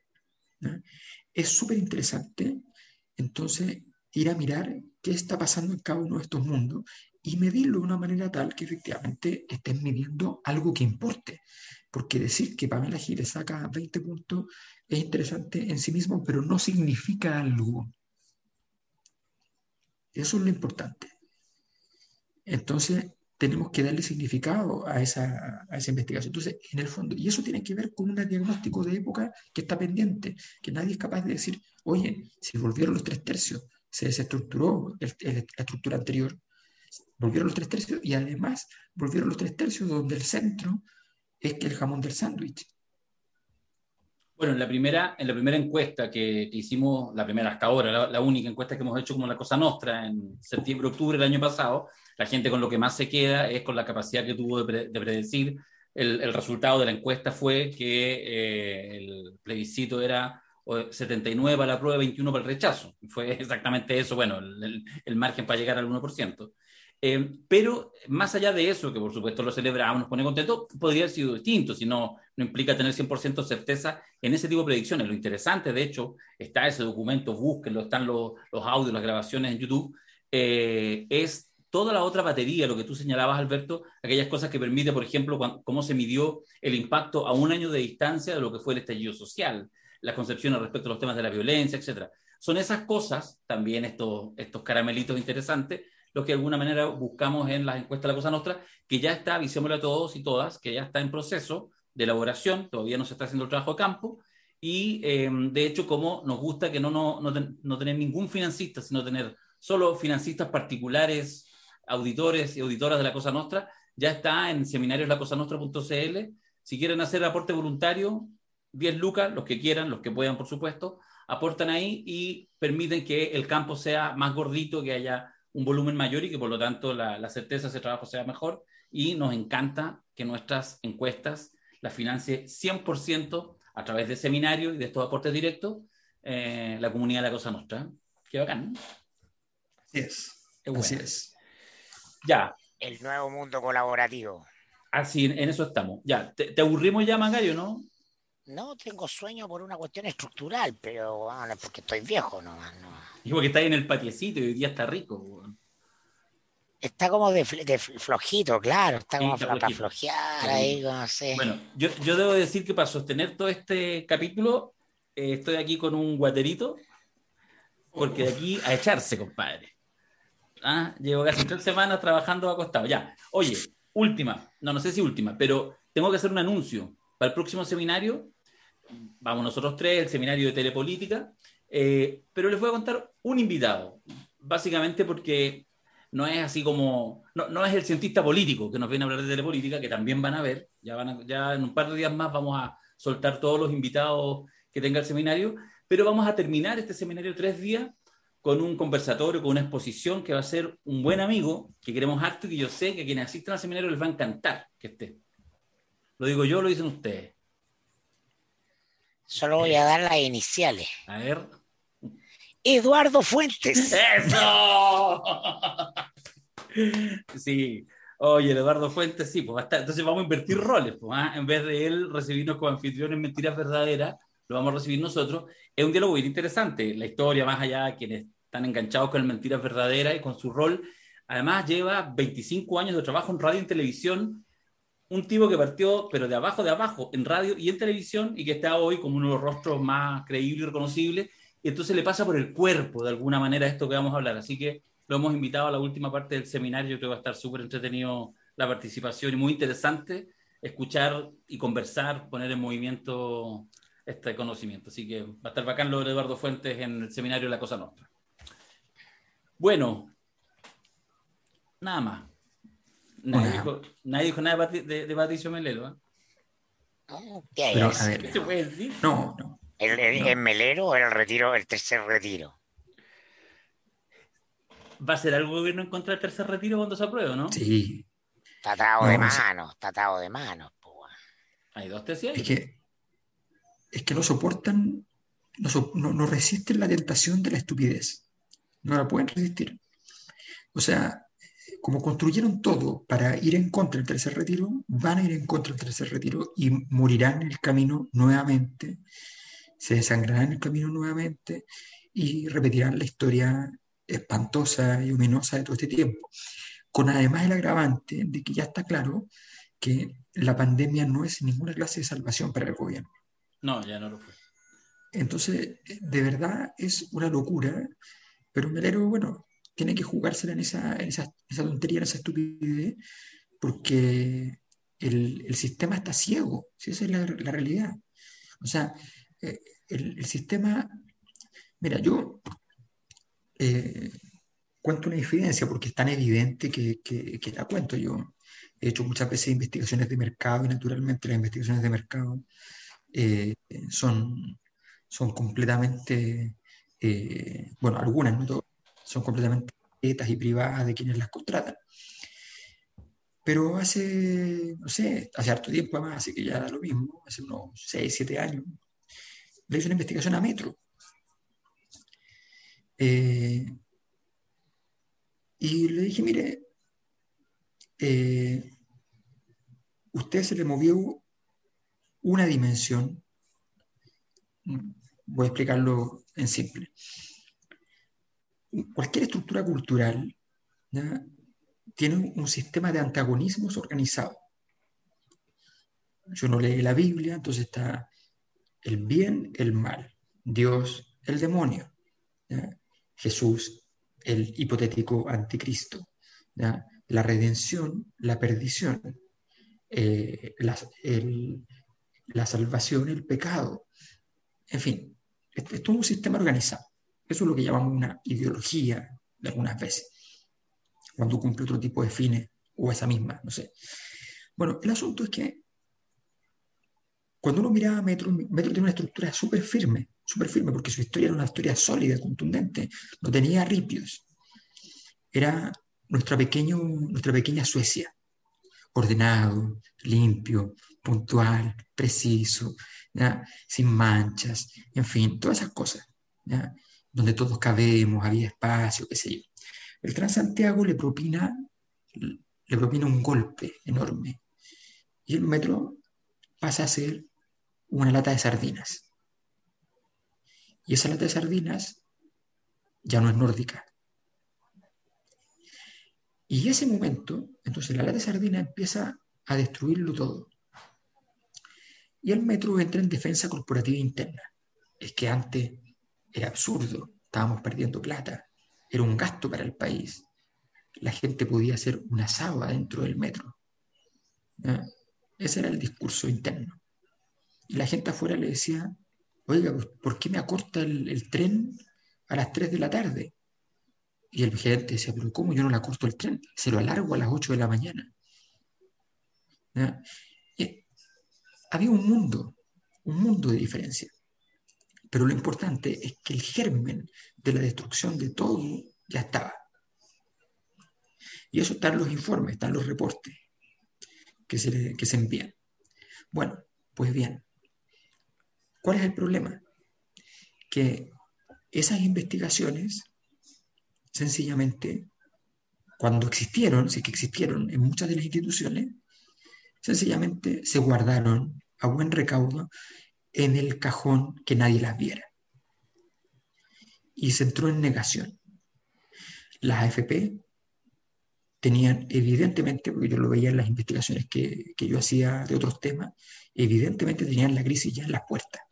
[SPEAKER 3] Es súper interesante, entonces, ir a mirar qué está pasando en cada uno de estos mundos y medirlo de una manera tal que efectivamente estén midiendo algo que importe. Porque decir que Pamela Giles saca 20 puntos es interesante en sí mismo, pero no significa algo. Eso es lo importante. Entonces, tenemos que darle significado a esa, a esa investigación. Entonces, en el fondo, y eso tiene que ver con un diagnóstico de época que está pendiente, que nadie es capaz de decir, oye, si volvieron los tres tercios, se desestructuró la estructura anterior, volvieron los tres tercios y además volvieron los tres tercios donde el centro es que el jamón del sándwich.
[SPEAKER 2] Bueno, en la primera, en la primera encuesta que, hicimos, la primera hasta ahora, la, única encuesta que hemos hecho como la Cosa Nostra en septiembre, octubre del año pasado, la gente con lo que más se queda es con la capacidad que tuvo de, predecir. El, el, resultado de la encuesta fue que eh, el plebiscito era 79 para la prueba, 21 para el rechazo. Fue exactamente eso, bueno, el, el margen para llegar al 1%. Eh, pero más allá de eso, que por supuesto lo celebramos, nos pone contentos, podría haber sido distinto, si no, no implica tener 100% certeza en ese tipo de predicciones. Lo interesante, de hecho, está ese documento, búsquenlo, están los, los audios, las grabaciones en YouTube, eh, es toda la otra batería, lo que tú señalabas, Alberto, aquellas cosas que permite, por ejemplo, cómo se midió el impacto a un año de distancia de lo que fue el estallido social, las concepciones respecto a los temas de la violencia, etcétera. Son esas cosas, también estos, estos caramelitos interesantes, los que de alguna manera buscamos en las encuestas de la Cosa Nostra, que ya está, avisémosle a todos y todas, que ya está en proceso de elaboración, todavía no se está haciendo el trabajo de campo, y em, de hecho, como nos gusta que no, no, no, tener ningún financista, sino tener solo financistas particulares, auditores y auditoras de la Cosa Nostra, ya está en seminarioslacosanostra.cl. Si quieren hacer aporte voluntario, 10 lucas, los que quieran, los que puedan, por supuesto, aportan ahí y permiten que el campo sea más gordito, que haya un volumen mayor y que por lo tanto la, certeza de ese trabajo sea mejor. Y nos encanta que nuestras encuestas las financie 100% a través de seminarios y de estos aportes directos eh, la comunidad de la Cosa Nostra. Qué bacán.
[SPEAKER 3] Así es. Así es.
[SPEAKER 2] Ya.
[SPEAKER 1] El nuevo mundo colaborativo.
[SPEAKER 2] Así, en eso estamos. Ya, ¿te, te aburrimos ya, Mangayo, no?
[SPEAKER 1] No tengo sueño por una cuestión estructural, pero bueno, porque estoy viejo nomás. No.
[SPEAKER 2] Y porque está ahí en el patiecito y hoy día está rico. weón.
[SPEAKER 1] Está como de, de fl- flojito, claro, está como
[SPEAKER 2] está
[SPEAKER 1] para
[SPEAKER 2] flojito.
[SPEAKER 1] flojear ahí, no sé.
[SPEAKER 2] Bueno, yo, yo debo decir que para sostener todo este capítulo eh, estoy aquí con un guaterito, porque de aquí a echarse, compadre. Ah, llevo casi tres semanas trabajando acostado. Ya, oye, última, no, no sé si última, pero tengo que hacer un anuncio para el próximo seminario. Vamos nosotros tres, el seminario de telepolítica, eh, pero les voy a contar un invitado, básicamente porque no es así como, no, no es el cientista político que nos viene a hablar de telepolítica, que también van a ver, ya, van a- ya en un par de días más vamos a soltar todos los invitados que tenga el seminario, pero vamos a terminar este seminario tres días con un conversatorio, con una exposición que va a ser un buen amigo, que queremos harto y que yo sé que a quienes asistan al seminario les va a encantar que esté. Lo digo yo, lo dicen ustedes.
[SPEAKER 1] Solo voy a dar las iniciales.
[SPEAKER 2] A ver.
[SPEAKER 1] Eduardo Fuentes.
[SPEAKER 2] ¡Eso! Sí. Oye, Eduardo Fuentes, sí, pues va a estar- Entonces vamos a invertir roles, pues, ¿ah? En vez de él recibirnos como anfitriones mentiras verdaderas, lo vamos a recibir nosotros. Es un diálogo bien interesante. La historia, más allá, quienes están enganchados con mentiras verdaderas y con su rol. Además, lleva 25 años de trabajo en radio y televisión. Un tipo que partió, pero de abajo, de abajo, en radio y en televisión, y que está hoy como uno de los rostros más creíbles y reconocibles y entonces le pasa por el cuerpo de alguna manera esto que vamos a hablar. Así que lo hemos invitado a la última parte del seminario, yo creo que va a estar súper entretenido la participación y muy interesante escuchar y conversar, poner en movimiento este conocimiento. Así que va a estar bacán lo de Eduardo Fuentes en el seminario La Cosa Nostra. Bueno, nada más. Nadie, dijo, nadie dijo nada de, de- de Patricio Melero. ¿eh?
[SPEAKER 1] ¿Qué
[SPEAKER 3] Pero,
[SPEAKER 1] es?
[SPEAKER 3] a
[SPEAKER 2] ¿Qué se puede decir?
[SPEAKER 3] no, no.
[SPEAKER 1] ¿El, el-
[SPEAKER 3] no.
[SPEAKER 1] el melero o el retiro, el tercer retiro?
[SPEAKER 2] ¿Va a ser algo gobierno en contra del tercer retiro cuando se apruebe, no?
[SPEAKER 3] Sí,
[SPEAKER 1] Tatado
[SPEAKER 3] No,
[SPEAKER 1] de
[SPEAKER 3] no
[SPEAKER 1] manos, tatado de manos. weón.
[SPEAKER 2] Hay dos tesis
[SPEAKER 3] es que, es que no soportan, no, so- no- no resisten la tentación de la estupidez. No la pueden resistir. O sea, como construyeron todo para ir en contra del tercer retiro, van a ir en contra del tercer retiro y morirán en el camino nuevamente, se desangrarán en el camino nuevamente y repetirán la historia espantosa y ominosa de todo este tiempo. Con además el agravante de que ya está claro que la pandemia no es ninguna clase de salvación para el gobierno.
[SPEAKER 2] No, ya no lo fue.
[SPEAKER 3] Entonces, de verdad es una locura, pero Melero, bueno, tiene que jugársela en esa, en esa, esa tontería, en esa estupidez, porque el, el sistema está ciego, si esa es la, la realidad. O sea, eh, el, sistema, mira, yo eh, cuento una infidencia porque es tan evidente que, que, la cuento. Yo he hecho muchas veces investigaciones de mercado y naturalmente las investigaciones de mercado eh, son, son completamente, bueno, algunas, no todas, son completamente secretas y privadas de quienes las contratan. Pero hace, no sé, hace harto tiempo además, así que ya da lo mismo, hace unos 6, 7 años, le hice una investigación a Metro. Eh, y le dije, mire, eh, usted se le movió una dimensión, voy a explicarlo en simple. Cualquier estructura cultural tiene un sistema de antagonismos organizado. Yo no leí la Biblia, entonces está el bien, el mal, Dios, el demonio. Jesús, el hipotético anticristo, la redención, la perdición, eh, la, la salvación, el pecado. En fin, es todo un sistema organizado. Eso es lo que llamamos una ideología de algunas veces, cuando cumple otro tipo de fines o esa misma, no sé. Bueno, el asunto es que cuando uno miraba a Metro, Metro tiene una estructura súper firme, súper firme, porque su historia era una historia sólida, contundente, no tenía ripios. Era nuestra, pequeño, nuestra pequeña Suecia, ordenado, limpio, puntual, preciso, ¿ya? sin manchas, en fin, todas esas cosas, ¿ya? donde todos cabemos, había espacio, qué sé yo. El Transantiago le propina le propina un golpe enorme y el metro pasa a ser una lata de sardinas. Y esa lata de sardinas ya no es nórdica. Y ese momento, entonces la lata de sardinas empieza a destruirlo todo. Y el metro entra en defensa corporativa interna. Es que antes era absurdo, estábamos perdiendo plata, era un gasto para el país. La gente podía hacer una sábana dentro del metro. Ese era el discurso interno. Y la gente afuera le decía, oiga, pues, ¿por qué me acorta el, tren a las 3 de la tarde? Y el gerente decía, pero ¿cómo yo no le acorto el tren? Se lo alargo a las 8 de la mañana. había un mundo, un mundo de diferencia. Pero lo importante es que el germen de la destrucción de todo ya estaba. Y eso está en los informes, están los reportes que se, que se envían. Bueno, pues bien, ¿cuál es el problema? Que esas investigaciones, sencillamente, cuando existieron, sí que existieron en muchas de las instituciones, sencillamente se guardaron a buen recaudo en el cajón que nadie las viera. Y se entró en negación. Las AFP tenían evidentemente, porque yo lo veía en las investigaciones que, yo hacía de otros temas, evidentemente tenían la crisis ya en las puertas.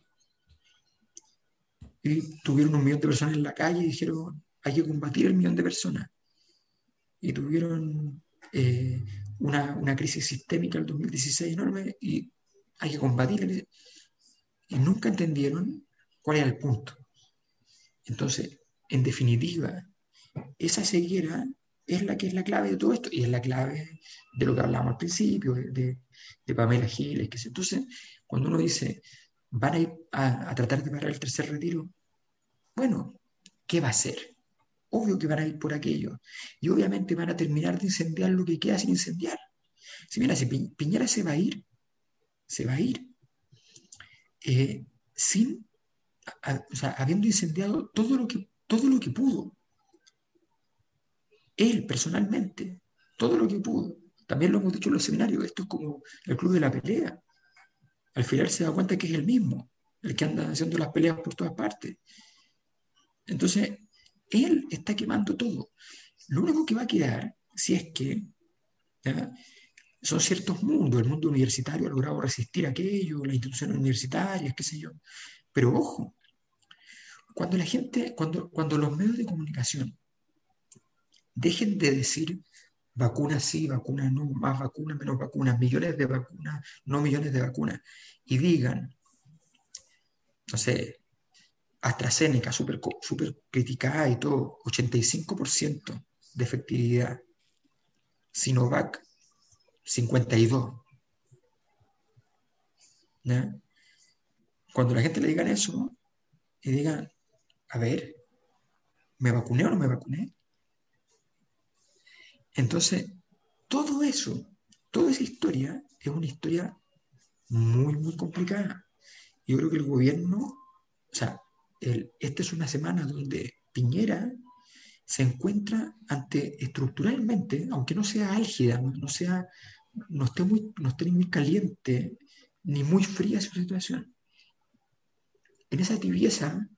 [SPEAKER 3] Y tuvieron un millón de personas en la calle y dijeron, hay que combatir el millón de personas. Y tuvieron eh, una, una, crisis sistémica el 2016 enorme y hay que combatir y nunca entendieron cuál era el punto. Entonces, en definitiva, esa ceguera es la que es la clave de todo esto y es la clave de lo que hablábamos al principio, de, de Pamela Giles. Que entonces, cuando uno dice, van a ir a, a, tratar de parar el tercer retiro, bueno, ¿qué va a hacer? Obvio que van a ir por aquello. Y obviamente van a terminar de incendiar lo que queda sin incendiar. Si mira, si Piñera se va a ir, se va a ir eh, sin, o sea, habiendo incendiado todo lo, que, todo lo que pudo. Él personalmente, todo lo que pudo. También lo hemos dicho en los seminarios, esto es como el club de la pelea. Al final se da cuenta que es el mismo, el que anda haciendo las peleas por todas partes. Entonces, él está quemando todo. Lo único que va a quedar, si es que son ciertos mundos, el mundo universitario ha logrado resistir aquello, las instituciones universitarias, qué sé yo. Pero ojo, cuando la gente, cuando, cuando los medios de comunicación dejen de decir vacunas sí, vacunas no, más vacunas, menos vacunas, millones de vacunas, no millones de vacunas, y digan, no sé, AstraZeneca, súper super criticada y todo, 85% de efectividad, Sinovac, 52. Cuando la gente le diga eso y diga, a ver, ¿me vacuné o no me vacuné? Entonces, todo eso, toda esa historia es una historia muy, muy complicada. Yo creo que el gobierno, o sea, el, esta es una semana donde Piñera se encuentra ante estructuralmente, aunque no sea álgida, no sea no esté muy, no esté muy caliente ni muy fría su situación. En esa tibieza,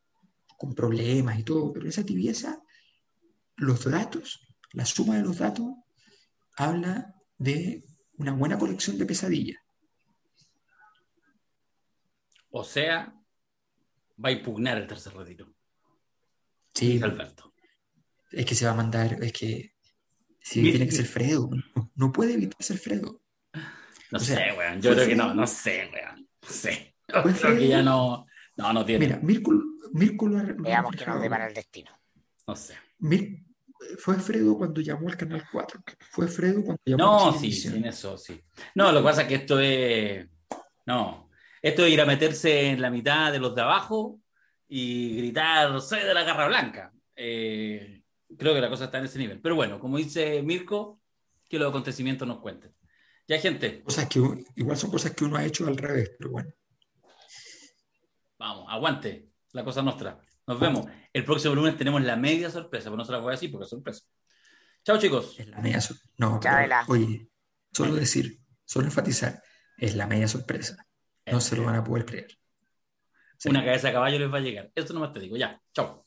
[SPEAKER 3] con problemas y todo, pero en esa tibieza, los datos, la suma de los datos, habla de una buena colección de pesadillas.
[SPEAKER 2] O sea, va a impugnar el tercer retiro.
[SPEAKER 3] Sí, Alberto. Es que se va a mandar, es que Sí, tiene que ser Fredo. No, puede evitar ser Fredo.
[SPEAKER 2] No sé, weón. Yo creo que no, no sé, weón. No sé. creo que ya no. No, no tiene.
[SPEAKER 3] Mira, Mirko, Mirko lo
[SPEAKER 1] ha. Veamos que nos depara el destino.
[SPEAKER 2] No sé.
[SPEAKER 3] fue Fredo cuando llamó al Canal 4. Fue Fredo cuando llamó
[SPEAKER 2] No, sí, sí, en eso sí. No, lo que pasa es que esto es. No. Esto es ir a meterse en la mitad de los de abajo y gritar: soy de la garra blanca. Eh, creo que la cosa está en ese nivel. Pero bueno, como dice Mirko, que los acontecimientos nos cuenten. Ya, gente.
[SPEAKER 3] Cosas que, igual son cosas que uno ha hecho al revés, pero bueno.
[SPEAKER 2] Vamos, aguante la cosa nuestra. Nos vemos. El próximo lunes tenemos la media sorpresa, pero no se la voy a decir porque es sorpresa. Chao, chicos.
[SPEAKER 3] Es la media sor- No, pero, oye, solo decir, solo enfatizar, es la media sorpresa. No se lo van a poder creer. Sí.
[SPEAKER 2] Una cabeza de caballo les va a llegar. Eso nomás te digo. Ya. Chao.